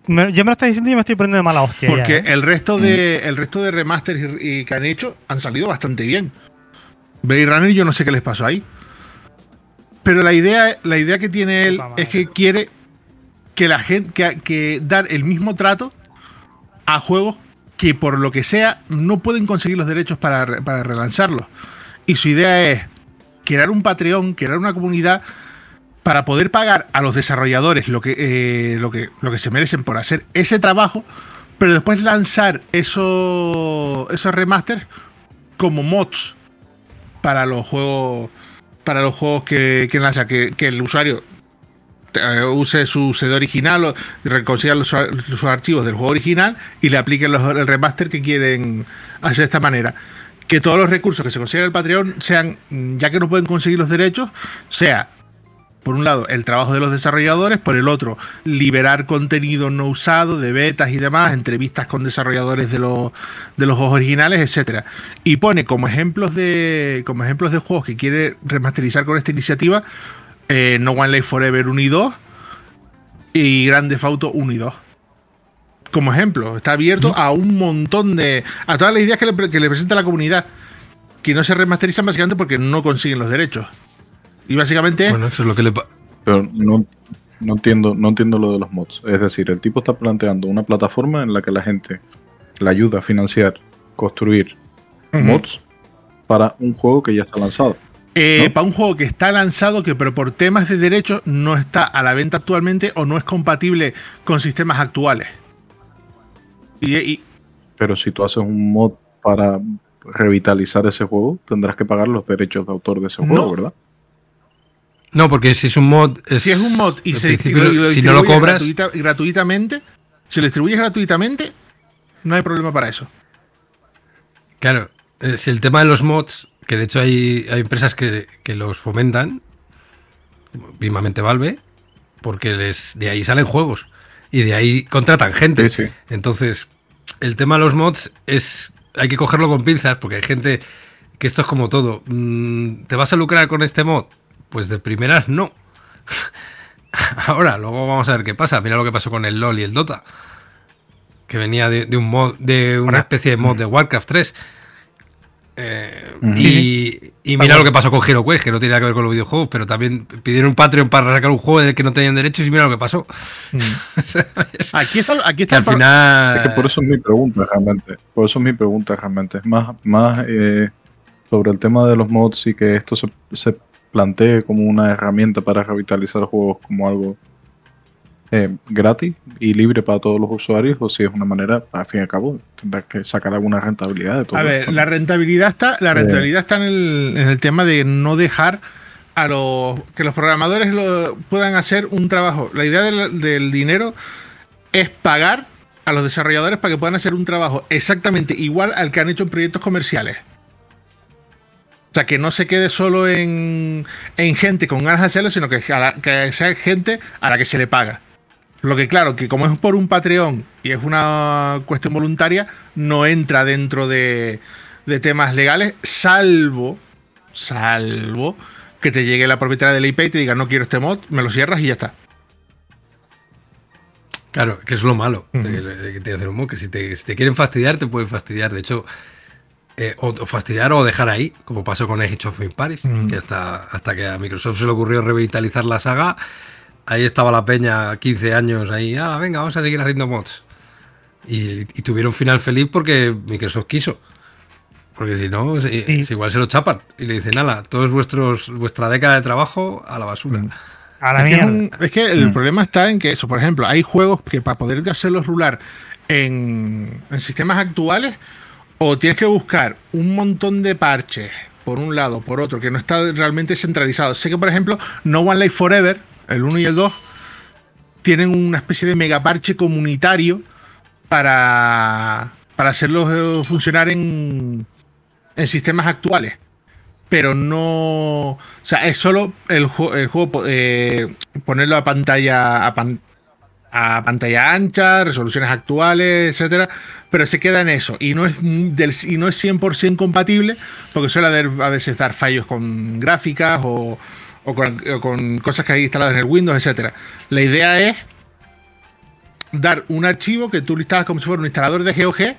me- ya me lo estás diciendo y yo me estoy poniendo de mala hostia. ya, porque ¿eh? el resto de el resto de remasters y, y que han hecho han salido bastante bien. Blade Runner yo no sé qué les pasó ahí. Pero la idea, la idea que tiene él es que quiere que la gente que, que dar el mismo trato a juegos que por lo que sea no pueden conseguir los derechos para, para relanzarlos. Y su idea es crear un Patreon, crear una comunidad para poder pagar a los desarrolladores lo que, eh, lo que, lo que se merecen por hacer ese trabajo, pero después lanzar esos, esos remasters como mods para los juegos para los juegos que, que lanza, que, el usuario eh, use su CD original o reconsiga los, sus archivos del juego original y le apliquen los- el remaster que quieren hacer de esta manera. Que todos los recursos que se consiguen en el Patreon sean, ya que no pueden conseguir los derechos, sea por un lado, el trabajo de los desarrolladores, por el otro, liberar contenido no usado de betas y demás, entrevistas con desarrolladores de los, de los juegos originales, etcétera. Y pone como ejemplos de como ejemplos de juegos que quiere remasterizar con esta iniciativa eh, No One Life Forever 1 y 2 y Grand Theft Auto 1 y 2. Como ejemplo, está abierto a un montón de. a todas las ideas que le, que le presenta la comunidad, que no se remasterizan básicamente porque no consiguen los derechos. Y básicamente. Bueno, eso es lo que le Pero no, no entiendo, no entiendo lo de los mods. Es decir, el tipo está planteando una plataforma en la que la gente le ayuda a financiar, construir mods para un juego que ya está lanzado. Eh, ¿no? Para un juego que está lanzado, que pero por temas de derechos no está a la venta actualmente o no es compatible con sistemas actuales. Y, Pero si tú haces un mod para revitalizar ese juego, tendrás que pagar los derechos de autor de ese juego, ¿verdad? No, porque si es un mod. si es un mod y, se, si no lo cobras. gratuitamente, si lo distribuyes gratuitamente, no hay problema para eso. Claro, eh, si el tema de los mods, que de hecho hay, hay empresas que, los fomentan, vivamente Valve, porque les, de ahí salen juegos y de ahí contratan gente. Entonces, el tema de los mods es. Hay que cogerlo con pinzas, porque hay gente que esto es como todo. Mm, ¿Te vas a lucrar con este mod? Pues de primeras no. Ahora, luego vamos a ver qué pasa. Mira lo que pasó con el LOL y el Dota. Que venía de, un mod, de una especie de mod de Warcraft 3. Eh, y, mira lo que pasó con HeroQuest, que no tiene nada que ver con los videojuegos, pero también pidieron un Patreon para sacar un juego en el que no tenían derechos y mira lo que pasó. Mm. aquí está, aquí está al final. por eso es mi pregunta realmente. Por eso es mi pregunta realmente. Es más, más eh, sobre el tema de los mods y que esto se, se plantee como una herramienta para revitalizar juegos como algo eh, gratis y libre para todos los usuarios o si es una manera, al fin y al cabo, tendrás que sacar alguna rentabilidad de todo. A ver, la rentabilidad está, la eh. rentabilidad está en el, en el tema de no dejar a los que los programadores lo, puedan hacer un trabajo. La idea del, del dinero es pagar a los desarrolladores para que puedan hacer un trabajo exactamente igual al que han hecho en proyectos comerciales. O sea, que no se quede solo en, gente con ganas de hacerlo, sino que, que sea gente a la que se le paga. Lo que claro, que como es por un Patreon y es una cuestión voluntaria, no entra dentro de, temas legales, salvo, salvo que te llegue la propietaria del IP y te diga no quiero este mod, me lo cierras y ya está. Claro, que es lo malo de, que te un mod, que si te, si te quieren fastidiar, te pueden fastidiar. De hecho, eh, o, fastidiar o dejar ahí, como pasó con Age of Paris, que hasta, hasta que a Microsoft se le ocurrió revitalizar la saga, ahí estaba la peña 15 años ahí, ah, venga, vamos a seguir haciendo mods. Y, tuvieron final feliz porque Microsoft quiso. Porque si no, igual se lo chapan y le dicen, nada, todos vuestros vuestra década de trabajo a la basura. A la es, que es, que el mm. problema está en que eso, por ejemplo, hay juegos que para poder hacerlos rular en, en sistemas actuales o tienes que buscar un montón de parches, por un lado, por otro, que no está realmente centralizado. Sé que, por ejemplo, No One Life Forever, el 1 y el 2, tienen una especie de megaparche comunitario para, para hacerlos funcionar en, en sistemas actuales. Pero no. O sea, es solo el, juego eh, ponerlo a pantalla, a, a pantalla ancha, resoluciones actuales, etcétera, pero se queda en eso y no es del, y no es 100% compatible porque suele haber a veces dar fallos con gráficas o, con, cosas que hay instaladas en el Windows, etcétera. La idea es dar un archivo que tú listas como si fuera un instalador de GOG,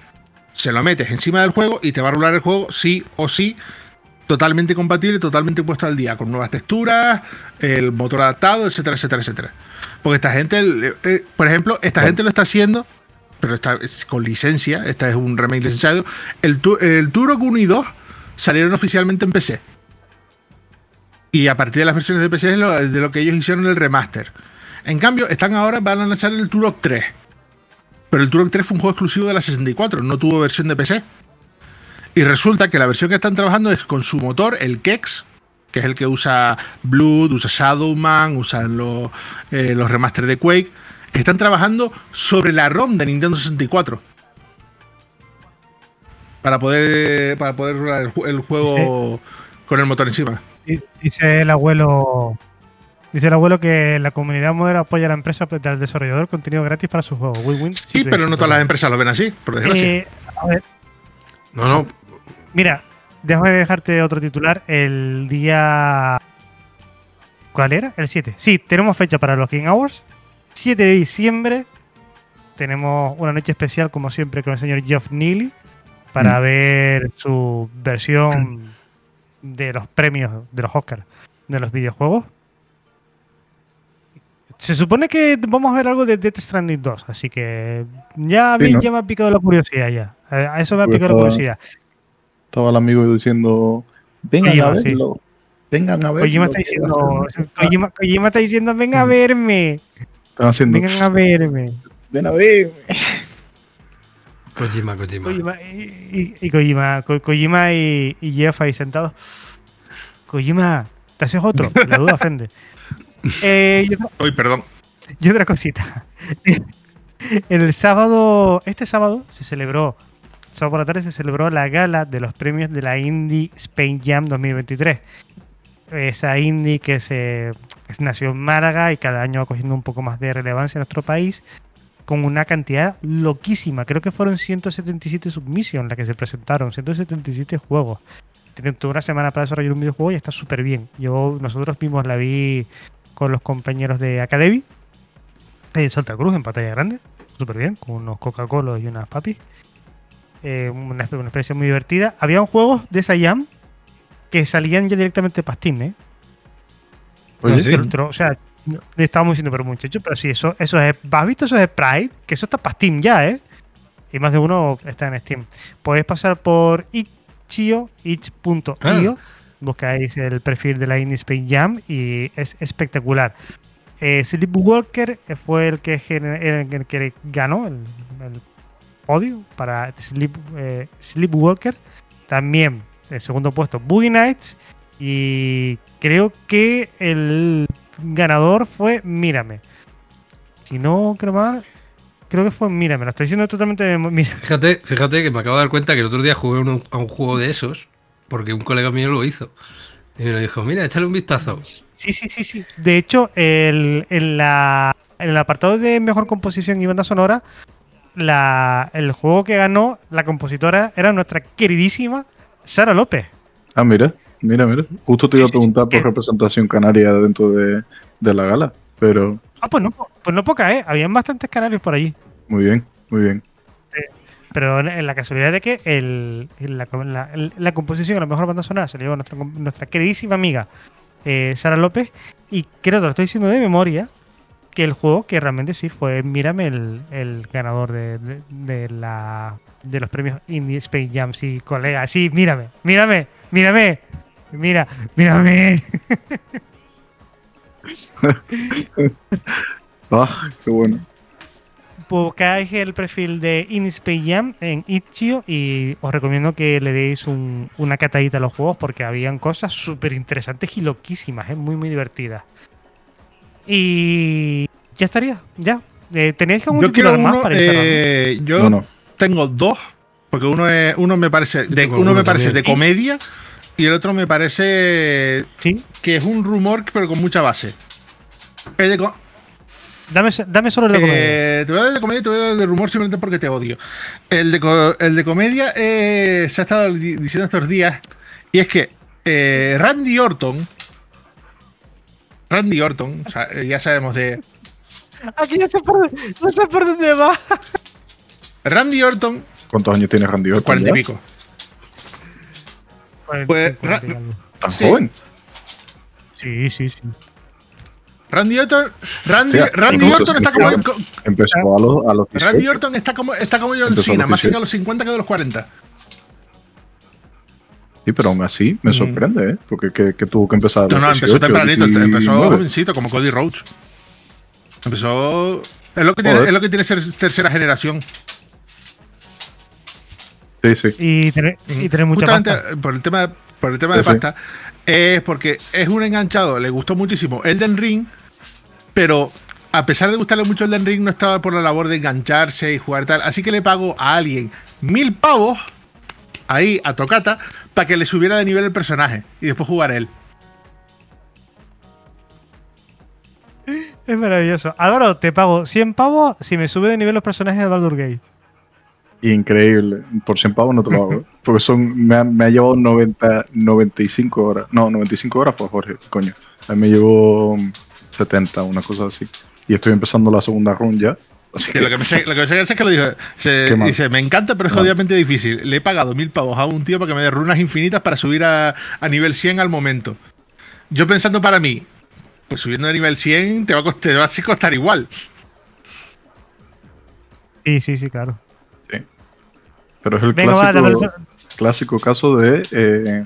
se lo metes encima del juego y te va a rular el juego sí o sí totalmente compatible, totalmente puesto al día, con nuevas texturas, el motor adaptado, etcétera, etcétera, etcétera. Porque esta gente, eh, eh, por ejemplo, esta gente lo está haciendo, pero está con licencia, esta es un remake licenciado. El, el Turok 1 y 2 salieron oficialmente en PC. Y a partir de las versiones de PC es de lo que ellos hicieron el remaster. En cambio, están ahora, van a lanzar el Turok 3. Pero el Turok 3 fue un juego exclusivo de la 64, no tuvo versión de PC. Y resulta que la versión que están trabajando es con su motor, el Kex, que es el que usa Blood, usa Shadowman, usan los, eh, los remasters de Quake, están trabajando sobre la ROM de Nintendo 64. Para poder, para poder rular el, juego con el motor encima. Dice el abuelo. Dice el abuelo que la comunidad moderna apoya a la empresa del desarrollador contenido gratis para sus juegos. sí, pero no todas las empresas lo ven así, por desgracia. Eh, no, no. Mira, déjame dejarte otro titular. El día. ¿Cuál era? El 7. Sí, tenemos fecha para los King Hours. 7 de diciembre. Tenemos una noche especial, como siempre, con el señor Geoff Neely. Para mm. ver su versión de los premios de los Oscars de los videojuegos. Se supone que vamos a ver algo de Death Stranding 2, así que ya a mí ya me ha picado la curiosidad ya. A eso me ha picado la curiosidad. Estaba el amigo diciendo, vengan a verlo. Vengan a verlo. Kojima está diciendo, Kojima, está diciendo, vengan a verme. Están haciendo, vengan a verme. Ven a verme. Kojima, Kojima. Kojima y, y, Kojima, Kojima y, Jeff ahí sentados. Kojima, ¿te haces otro? La duda ofende. Eh, Uy, perdón. Y otra cosita. El sábado, este sábado se celebró, sábado por la tarde se celebró la gala de los premios de la Indie Spain Jam 2023. Esa indie que se nació en Málaga y cada año va cogiendo un poco más de relevancia en nuestro país con una cantidad loquísima. Creo que fueron 177 submissions las que se presentaron, 177 juegos. Tienen toda una semana para desarrollar un videojuego y está súper bien. Yo, nosotros mismos la vi con los compañeros de Academy en Santa Cruz, en pantalla grande, súper bien, con unos Coca-Cola y unas papis. Eh, una, experiencia muy divertida. Había juegos de esa Jam que salían ya directamente para Steam, ¿eh? o sea, estábamos diciendo, pero muchachos, pero si eso, eso es. ¿Has visto esos Sprite? Que eso está para Steam ya, ¿eh? Y más de uno está en Steam. Podéis pasar por itch.io, itch.io, ah. buscáis el perfil de la Indie Space Jam y es espectacular. Eh, Sleepwalker fue el que, el que ganó el, podio para Sleep, eh, Sleepwalker. También el segundo puesto Boogie Nights. Y creo que el ganador fue Mírame. Si no creo mal, creo que fue Mírame. Lo estoy diciendo totalmente. Fíjate, fíjate que me acabo de dar cuenta que el otro día jugué a un juego de esos porque un colega mío lo hizo. Y me dijo, mira, échale un vistazo. Sí, sí, sí, sí. De hecho, el, en, la, en el apartado de mejor composición y banda sonora, la, el juego que ganó la compositora era nuestra queridísima Sara López. Ah, mira. Mira, mira. Justo te iba a preguntar por representación canaria dentro de, la gala, pero. Ah, pues no, pues no poca, ¿eh? Habían bastantes canarios por allí. Muy bien, muy bien. pero en la casualidad de que el, la, la, composición, la mejor banda sonora, se le llevó a nuestra, nuestra queridísima amiga eh, Sara López. Y creo que lo estoy diciendo de memoria, que el juego que realmente sí fue, mírame, el, el ganador de, de, la, de los premios Indie Space Jam. Sí, colega, sí, mírame, mírame, mírame. Mira, mírame. ah, qué bueno. Buscáis el perfil de Jam en Itch.io y os recomiendo que le deis una catadita a los juegos porque habían cosas súper interesantes y loquísimas, ¿eh? muy, muy divertidas. Y ya estaría, ya. Eh, ¿Tenéis algún yo quiero más para eh, Yo tengo dos, porque uno es uno me parece de, uno me parece de comedia y el otro me parece que es un rumor, pero con mucha base. dame, dame, solo el de comedia. Eh, te voy a dar el de comedia y te voy a dar el de rumor simplemente porque te odio. El de, el de comedia eh, se ha estado diciendo estos días. Y es que eh, Randy Orton. Randy Orton, o sea, ya sabemos de. Aquí no sé por, no sé por dónde va. Randy Orton. ¿Cuántos años tiene Randy Orton? Cuarenta y pico. Pues, ¿Tan joven? Sí, sí, sí. Randy Orton, Randy, Randy Orton está como. Empezó a los, a los Randy Orton está como, está como yo en Cena, más cerca de los 50 que de los 40. Sí, pero aún así me mm. sorprende, ¿eh? Porque que, que tuvo que empezar. No, no, empezó tempranito, empezó jovencito, como Cody Rhodes. Empezó. Es lo que tiene, es lo que tiene ser tercera generación. Sí, sí. Y tener, y tener mucha Justamente pasta. por el tema, por el tema de pasta, es porque es un enganchado, le gustó muchísimo Elden Ring, pero a pesar de gustarle mucho Elden Ring, no estaba por la labor de engancharse y jugar tal. Así que le pago a alguien mil pavos ahí a Tocata para que le subiera de nivel el personaje y después jugar él. Es maravilloso. Álvaro, te pago 100 pavos si me sube de nivel los personajes de Baldur Gate. Increíble. Por 100 pavos no te lo hago. ¿eh? Porque son, me ha, me ha, llevado 90, 95 horas. No, 95 horas fue Jorge, coño. A mí me llevó 70, una cosa así. Y estoy empezando la segunda run ya. Así que, lo que me sé, lo que me es que lo dijo. Se, dice, me encanta, pero es jodidamente difícil. Le he pagado mil pavos a un tío para que me dé runas infinitas para subir a, a nivel 100 al momento. Yo pensando para mí, pues subiendo de nivel 100 te va a costar, te va a costar igual. Sí, sí, sí, claro. Pero es el clásico, clásico, caso de eh,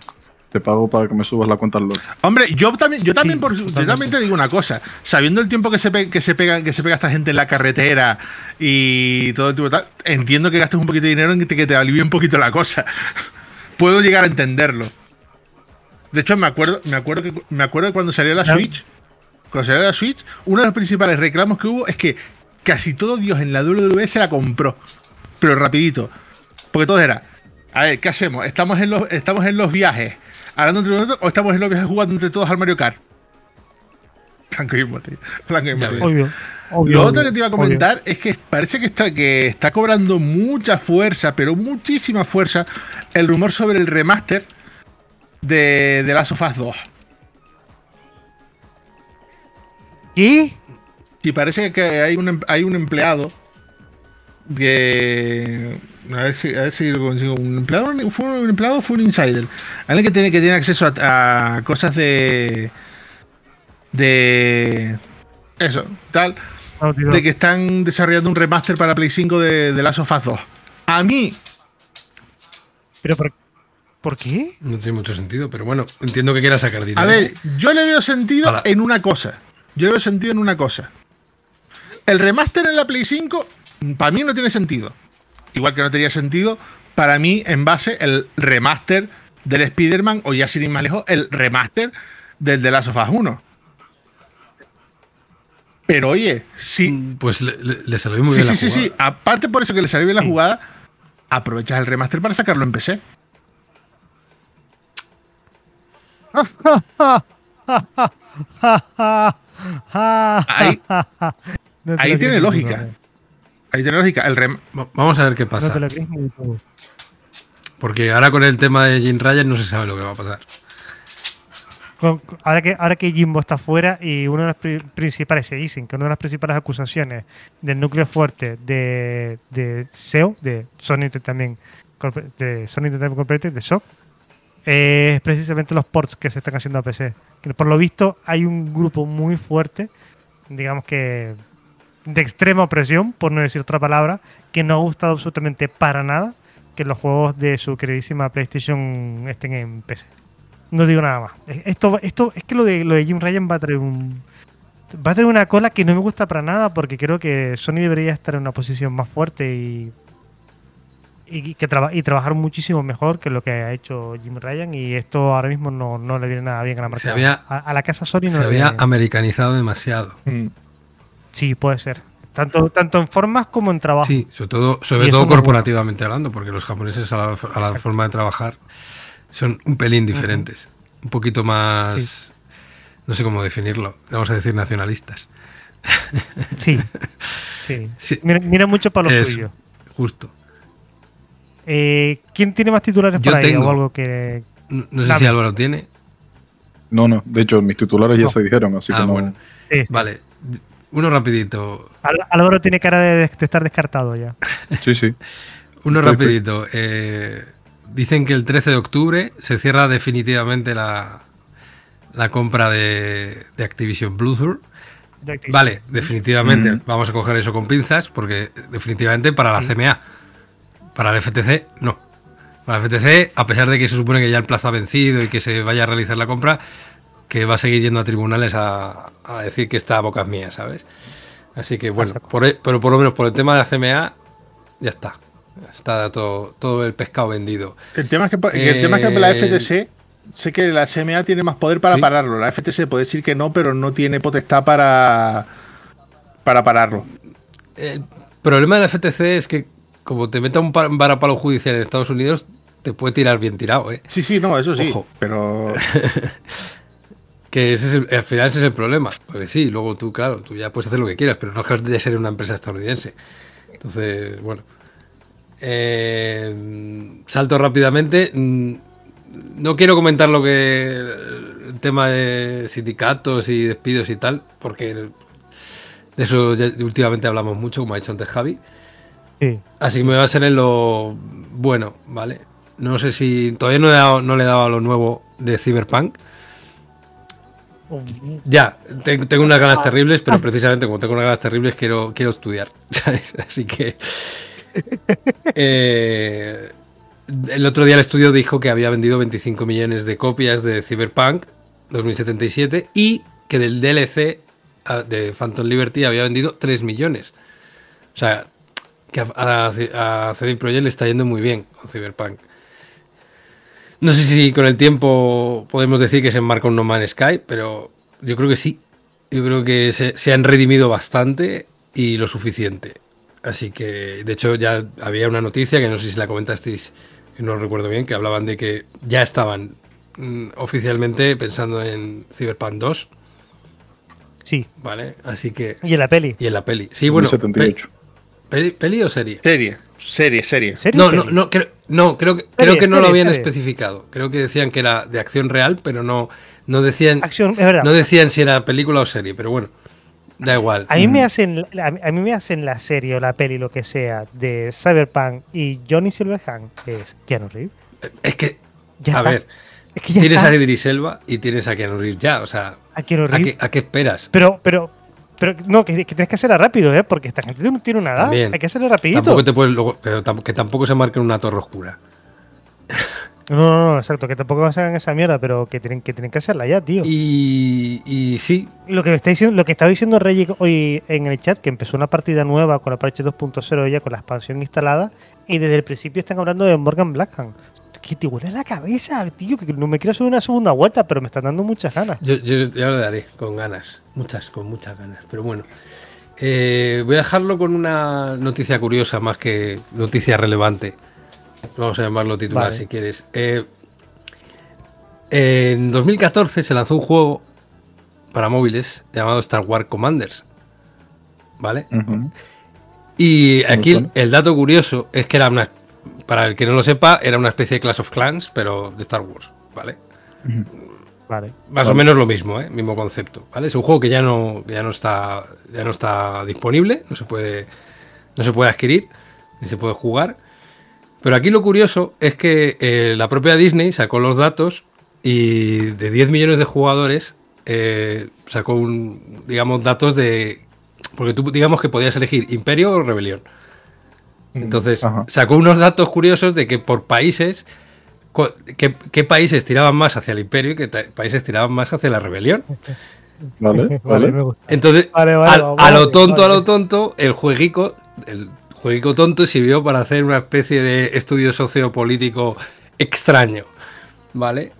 te pago para que me subas la cuenta al LOL. Hombre, yo también, yo también, por, te digo una cosa. Sabiendo el tiempo que se, que se pega, que se pega esta gente en la carretera y todo el tipo tal, entiendo que gastes un poquito de dinero en que te, que te alivie un poquito la cosa. Puedo llegar a entenderlo. De hecho, me acuerdo, me acuerdo que me acuerdo cuando salió la Switch. Cuando salió la Switch, uno de los principales reclamos que hubo es que casi todo Dios en la WWE se la compró. Pero rapidito. Porque todo era. A ver, ¿qué hacemos? ¿Estamos en los, estamos en los viajes hablando entre nosotros o estamos en los viajes jugando entre todos al Mario Kart? Blanco y tío. Blanco y Obvio, Lo otro que te iba a comentar es que parece que está, que está cobrando mucha fuerza, pero muchísima fuerza, el rumor sobre el remaster de, de Last of Us 2. ¿Y? Y parece que hay un, em, hay un empleado que. A ver si, a ver si lo consigo. ¿Un empleado fue un empleado fue un insider? Alguien que tiene, que tiene acceso a, cosas de. De. Eso, tal. de que están desarrollando un remaster para Play 5 de, de Last of Us 2. A mí. ¿Pero por, por qué? No tiene mucho sentido, pero bueno, entiendo que quiera sacar dinero. A ver, yo le veo sentido en una cosa. Yo le veo sentido en una cosa. El remaster en la Play 5, para mí no tiene sentido. Igual que no tenía sentido para mí en base el remaster del Spider-Man, o ya sin ir más lejos, el remaster del The Last of Us 1. Pero oye, sí. Mm, pues le, salió muy bien. Sí, sí, sí, sí. Aparte por eso que le salió bien la jugada, aprovechas el remaster para sacarlo en PC. ahí, ahí tiene lógica. Ahí tiene lógica. El Vamos a ver qué pasa. Porque ahora con el tema de Jim Ryan no se sabe lo que va a pasar. Ahora que, ahora que Jimbo está fuera y una de las principales, se dicen que una de las principales acusaciones del núcleo fuerte de, de SEO, de Sony también, de Sony Entertainment Corporation, de SOC, es precisamente los ports que se están haciendo a PC. Que por lo visto hay un grupo muy fuerte, digamos que de extrema opresión, por no decir otra palabra, que no ha gustado absolutamente para nada que los juegos de su queridísima PlayStation estén en PC. No digo nada más. Esto, esto es que lo de, lo de Jim Ryan va a traer un. Va a tener una cola que no me gusta para nada porque creo que Sony debería estar en una posición más fuerte y y, que y trabajar muchísimo mejor que lo que ha hecho Jim Ryan y esto ahora mismo no, no le viene nada bien a la marca. a, la casa Sony no se había americanizado demasiado. Mm. Sí, puede ser. Tanto, tanto en formas como en trabajo. Sí, sobre todo, sobre todo corporativamente hablando, porque los japoneses a la, a la forma de trabajar son un pelín diferentes. Un poquito más. No sé cómo definirlo. Vamos a decir nacionalistas. Sí. sí. Mira, mucho para lo suyo. Justo. Eh, ¿Quién tiene más titulares Yo para tengo. o algo que.? No, sé si Álvaro tiene. No, no. De hecho, mis titulares ya se dijeron, así ah, Bueno. Vale. Uno rapidito. Álvaro tiene cara de, estar descartado ya. Sí, sí. Uno rapidito. Eh, dicen que el 13 de octubre se cierra definitivamente la, la compra de, de Activision Blizzard. Vale, definitivamente. Vamos a coger eso con pinzas porque definitivamente para la CMA para el FTC, no. Para el FTC, a pesar de que se supone que ya el plazo ha vencido y que se vaya a realizar la compra, que va a seguir yendo a tribunales a, decir que está a bocas mías, ¿sabes? Así que bueno, e, pero por lo menos por el tema de la CMA, ya está. Está todo, todo el pescado vendido. El tema es que, el tema es que la eh, FTC, sé que la CMA tiene más poder para pararlo. La FTC puede decir que no, pero no tiene potestad para, para pararlo. El problema de la FTC es que como te meta un varapalo judicial en Estados Unidos, te puede tirar bien tirado, ¿eh? Sí, sí, no, eso sí. Pero. que ese es al final ese es el problema. Porque sí, luego tú, claro, tú ya puedes hacer lo que quieras, pero no dejas de ser una empresa estadounidense. Entonces, bueno. Eh, salto rápidamente. Mm, no quiero comentar lo que. El tema de sindicatos y despidos y tal, porque de eso últimamente hablamos mucho, como ha dicho antes Javi. Así que me voy a hacer en lo bueno, ¿vale? No sé si. Todavía no le he dado, no le he dado a lo nuevo de Cyberpunk. Ya, tengo unas ganas terribles, pero precisamente como tengo unas ganas terribles, quiero, quiero estudiar. ¿sabes? Así que. Eh, el otro día el estudio dijo que había vendido 25 millones de copias de Cyberpunk 2077 y que del DLC ah, de Phantom Liberty había vendido 3 millones. O sea, que a, a, CD Projekt le está yendo muy bien con Cyberpunk. No sé si con el tiempo podemos decir que se enmarca un No Man's Sky, pero yo creo que sí. Yo creo que se, se han redimido bastante y lo suficiente. Así que, de hecho, ya había una noticia que no sé si la comentasteis, que no recuerdo bien, que hablaban de que ya estaban mm, oficialmente pensando en Cyberpunk 2. Sí. Vale, así que. Y en la peli. Y en la peli. Sí, bueno. 78. Peli, ¿Peli o serie? Serie, serie, serie. ¿Serie No, no, no, creo, no, creo que, Serie, creo que no lo habían serie. especificado. Creo que decían que era de acción real, pero no, no decían. Acción, es verdad. No decían si era película o serie, pero bueno, da igual. A mí, me hacen, a mí a mí me hacen la serie o la peli, lo que sea, de Cyberpunk y Johnny Silverhand, que es Keanu Reeves. Es que, Ya a está. ver, Es que ya tienes está. a Idris Elba y tienes a Keanu Reeves ya, o sea, A Keanu ¿a Reeves. qué, a qué esperas? Pero, pero, pero, no, que, que tienes que hacerla rápido, ¿eh? Porque esta gente no tiene una edad. También. Hay que hacerla rapidito. Tampoco te puedes luego, pero tampoco, que tampoco se marque en una torre oscura. No, no, no, exacto. Que tampoco hagan esa mierda, pero que tienen que, tienen que hacerla ya, tío. Y, y sí, Lo que está diciendo, lo que estaba diciendo Reggie hoy en el chat, que empezó una partida nueva con la parche 2.0 ya con la expansión instalada, y desde el principio están hablando de Morgan Blackhand. Que te huele la cabeza, tío, que no me quiero hacer una segunda vuelta, pero me están dando muchas ganas. yo, yo ya lo daré con ganas, muchas, con muchas ganas, pero bueno. Eh, voy a dejarlo con una noticia curiosa más que noticia relevante. Vamos a llamarlo titular Vale. si quieres. Eh, en 2014 se lanzó un juego para móviles llamado Star Wars Commanders. ¿Vale? Y aquí el dato curioso es que era una, para el que no lo sepa, era una especie de Clash of Clans, pero de Star Wars, ¿vale? Vale. Más o menos lo mismo, ¿eh? mismo concepto, ¿vale? Es un juego que ya no, que ya no está, ya no está disponible, no se puede, no se puede adquirir, ni se puede jugar. Pero aquí lo curioso es que eh, la propia Disney sacó los datos y de 10 millones de jugadores eh, sacó un, digamos, datos de, porque tú digamos que podías elegir Imperio o Rebelión. Entonces Ajá. sacó unos datos curiosos de que por países ¿Qué, qué países tiraban más hacia el imperio y qué países tiraban más hacia la rebelión? Vale, Vale, vale. me gusta. Entonces, Vale, vale, al- vale, a lo tonto, a lo tonto, el jueguico, el jueguico tonto sirvió para hacer una especie de estudio sociopolítico extraño, ¿vale?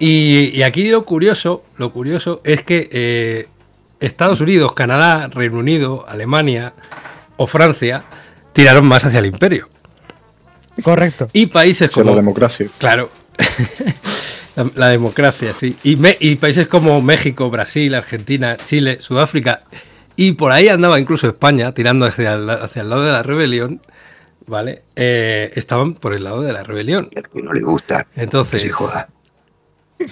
Y, y aquí lo curioso, lo curioso es que eh, Estados Unidos, Canadá, Reino Unido, Alemania o Francia tiraron más hacia el imperio. Correcto. Y países Hacia como... la democracia. Claro. la, la democracia, sí. Y, me- y países como México, Brasil, Argentina, Chile, Sudáfrica. Y por ahí andaba incluso España, tirando hacia el, hacia el lado de la rebelión. ¿Vale? Eh, estaban por el lado de la rebelión. Y al que no le gusta, Entonces. que se joda.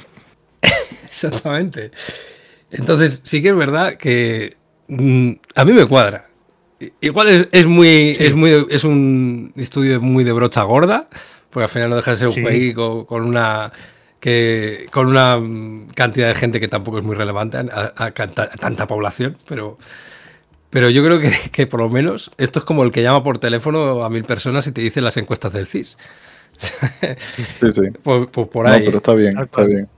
Exactamente. Entonces, sí que es verdad que mm, a mí me cuadra. Igual es, es muy, es muy, es un estudio muy de brocha gorda, porque al final no deja de ser un Sí. con una que con una cantidad de gente que tampoco es muy relevante a, a canta- a tanta población, pero pero yo creo que, que por lo menos esto es como el que llama por teléfono a mil personas y te dice las encuestas del CIS. Sí, sí. Pues, pues por No, ahí. pero está bien, está bien.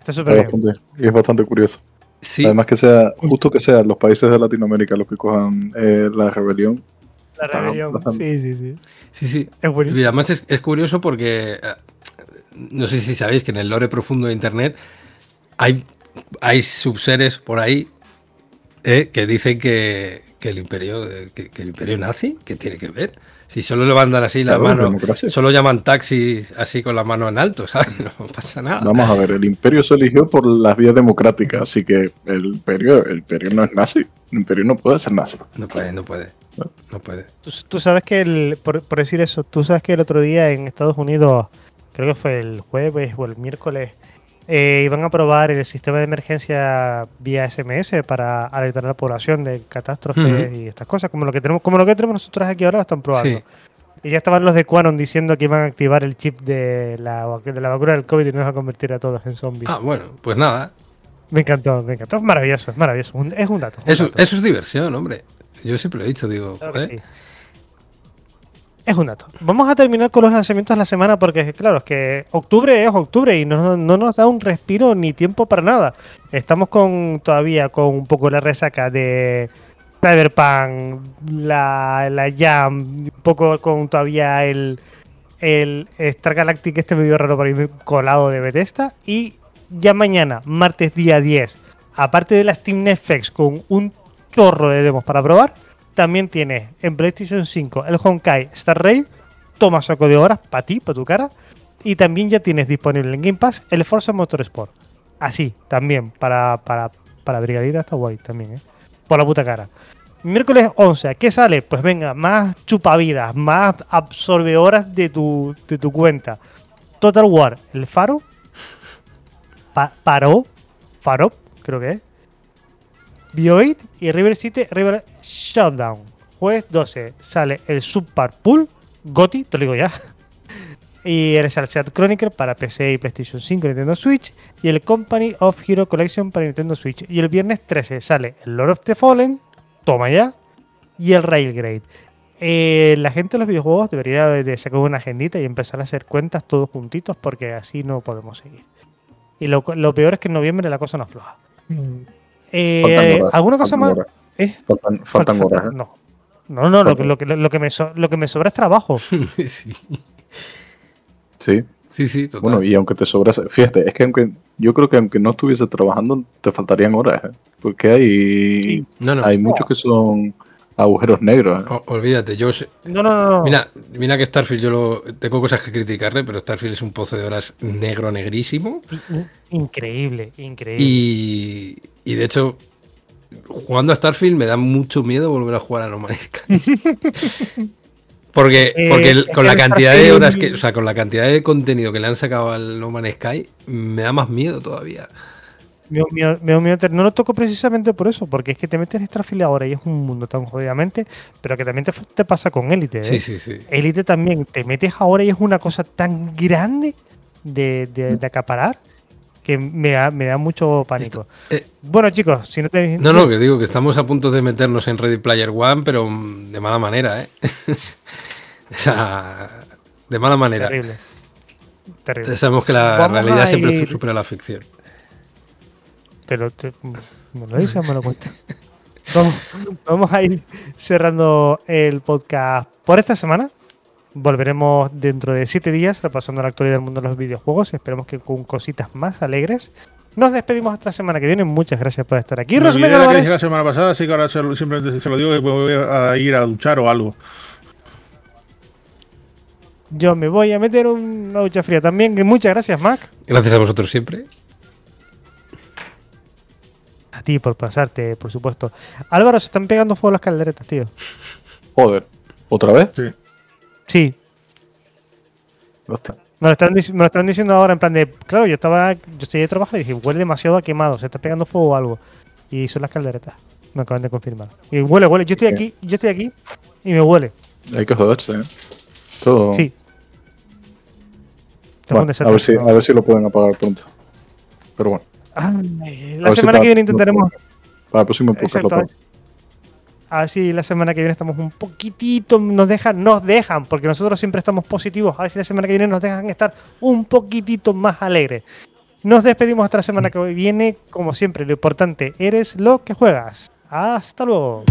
Está súper bien. bastante, es bastante curioso. Sí. Además que sea, justo que sean los países de Latinoamérica los que cojan eh, la rebelión. La rebelión. bastante- Sí, sí, sí. Sí, sí. Es Y además es, es curioso porque eh, no sé si sabéis que en el lore profundo de internet hay, hay subseres por ahí eh, que dicen que, que el imperio que, que el imperio nazi, ¿qué tiene que ver? Si solo levantan así la Claro, mano, democracia. solo llaman taxi así con la mano en alto, ¿sabes? No pasa nada. Vamos a ver, el imperio se eligió por las vías democráticas, así que el imperio, el imperio no es nazi. El imperio no puede ser nazi. No puede, no puede. No puede. Tú, tú sabes que, el, por, por decir eso, tú sabes que el otro día en Estados Unidos, creo que fue el jueves o el miércoles, eh, iban a probar el sistema de emergencia vía SMS para alertar a la población de catástrofes y estas cosas, como lo que tenemos, como lo que tenemos nosotros aquí ahora, lo están probando. Sí. Y ya estaban los de Quanon diciendo que iban a activar el chip de la, de la vacuna del COVID y nos va a convertir a todos en zombies. Ah, bueno, pues nada. Me encantó, me encantó. Es maravilloso, es maravilloso. Es un dato. un Eso, dato. eso es diversión, hombre. Yo siempre lo he dicho, digo, Claro joder, sí. Es un dato. Vamos a terminar con los lanzamientos de la semana porque, claro, es que octubre es octubre y no, no nos da un respiro ni tiempo para nada. Estamos con todavía con un poco la resaca de Cyberpunk, la, la Jam, un poco con todavía el, el Star Galactic este medio raro por ahí colado de Bethesda y ya mañana, martes día 10, aparte de la Steam Netflix con un chorro de demos para probar, también tienes en PlayStation 5 el Honkai Star Rail, toma saco de horas para ti, para tu cara, y también ya tienes disponible en Game Pass el Forza Motorsport. Así, también, para, para, para Brigadita está guay también, ¿eh? Por la puta cara. Miércoles 11, ¿qué sale? Pues venga, más chupavidas, más absorbe horas de tu, de tu cuenta. Total War, el Faro. paró. Faro, creo que es. Bioid y River City River Shutdown. Jueves 12 sale el Super Pool, Goti, te lo digo ya. Y el Salseat Chronicle para PC y PlayStation 5 y Nintendo Switch. Y el Company of Hero Collection para Nintendo Switch. Y el viernes 13 sale el Lord of the Fallen, toma ya. Y el Railgrade. Eh, la gente de los videojuegos debería de sacar una agendita y empezar a hacer cuentas todos juntitos porque así no podemos seguir. Y lo, peor es que en noviembre la cosa no afloja. Mm. Eh, ¿Alguna cosa más? ¿Eh? Faltan, horas. ¿eh? No, no, no lo, que, lo, que, lo, que me lo que me sobra es trabajo. sí. Sí. Sí, sí, total. Bueno, y aunque te sobra, fíjate, es que aunque yo creo que aunque no estuviese trabajando, te faltarían horas, ¿eh? porque hay, hay muchos que son agujeros negros. olvídate, yo No, no, no. Mira, mira que Starfield yo lo, tengo cosas que criticarle, pero Starfield es un pozo de horas negro negrísimo. Increíble, increíble. Y, y de hecho, jugando a Starfield me da mucho miedo volver a jugar a No Man's Sky. porque, eh, porque con la cantidad de horas que, o sea, con la cantidad de contenido que le han sacado al No Man's Sky, me da más miedo todavía. no lo toco precisamente por eso, porque es que te metes en Starfield ahora y es un mundo tan jodidamente, pero que también te, pasa con Elite. ¿eh? Sí, sí, sí. Elite también, te metes ahora y es una cosa tan grande de, de acaparar que me da, me da mucho pánico. Eh, bueno, chicos, si no tenéis. No, no, que digo que estamos a punto de meternos en Ready Player One, pero de mala manera, ¿eh? o sea, de mala manera. Terrible. Terrible. Sabemos que la realidad siempre supera la ficción. Pero te, me lo dices, me lo cuentas. vamos, vamos a ir cerrando el podcast por esta semana. Volveremos dentro de siete días repasando la actualidad del mundo de los videojuegos. Esperemos que con cositas más alegres. Nos despedimos hasta la semana que viene. Muchas gracias por estar aquí. Me olvidé que la semana pasada, así que ahora simplemente se lo digo que voy a ir a duchar o algo. Yo me voy a meter una ducha fría también. Muchas gracias, Mac. Gracias a vosotros siempre. A ti por pasarte, por supuesto. Álvaro, se están pegando fuego las calderetas, tío. Joder. ¿Otra vez? Sí. Sí. Me lo, están, diciendo ahora en plan de, claro, yo estaba, yo estoy de trabajo y dije, huele demasiado a quemado, se está pegando fuego o algo. Y son las calderetas. Me acaban de confirmar. Y huele, huele. Yo estoy aquí, yo estoy aquí y me huele. Hay que joderse, ¿eh? Todo. Sí. a, ver si, a ver si lo pueden apagar pronto. Pero bueno. la semana que viene intentaremos. Para el próximo podcast a ver si la semana que viene estamos un poquitito, nos dejan, nos dejan, porque nosotros siempre estamos positivos, a ver si la semana que viene nos dejan estar un poquitito más alegres. Nos despedimos hasta la semana que viene, como siempre, lo importante, eres lo que juegas. Hasta luego.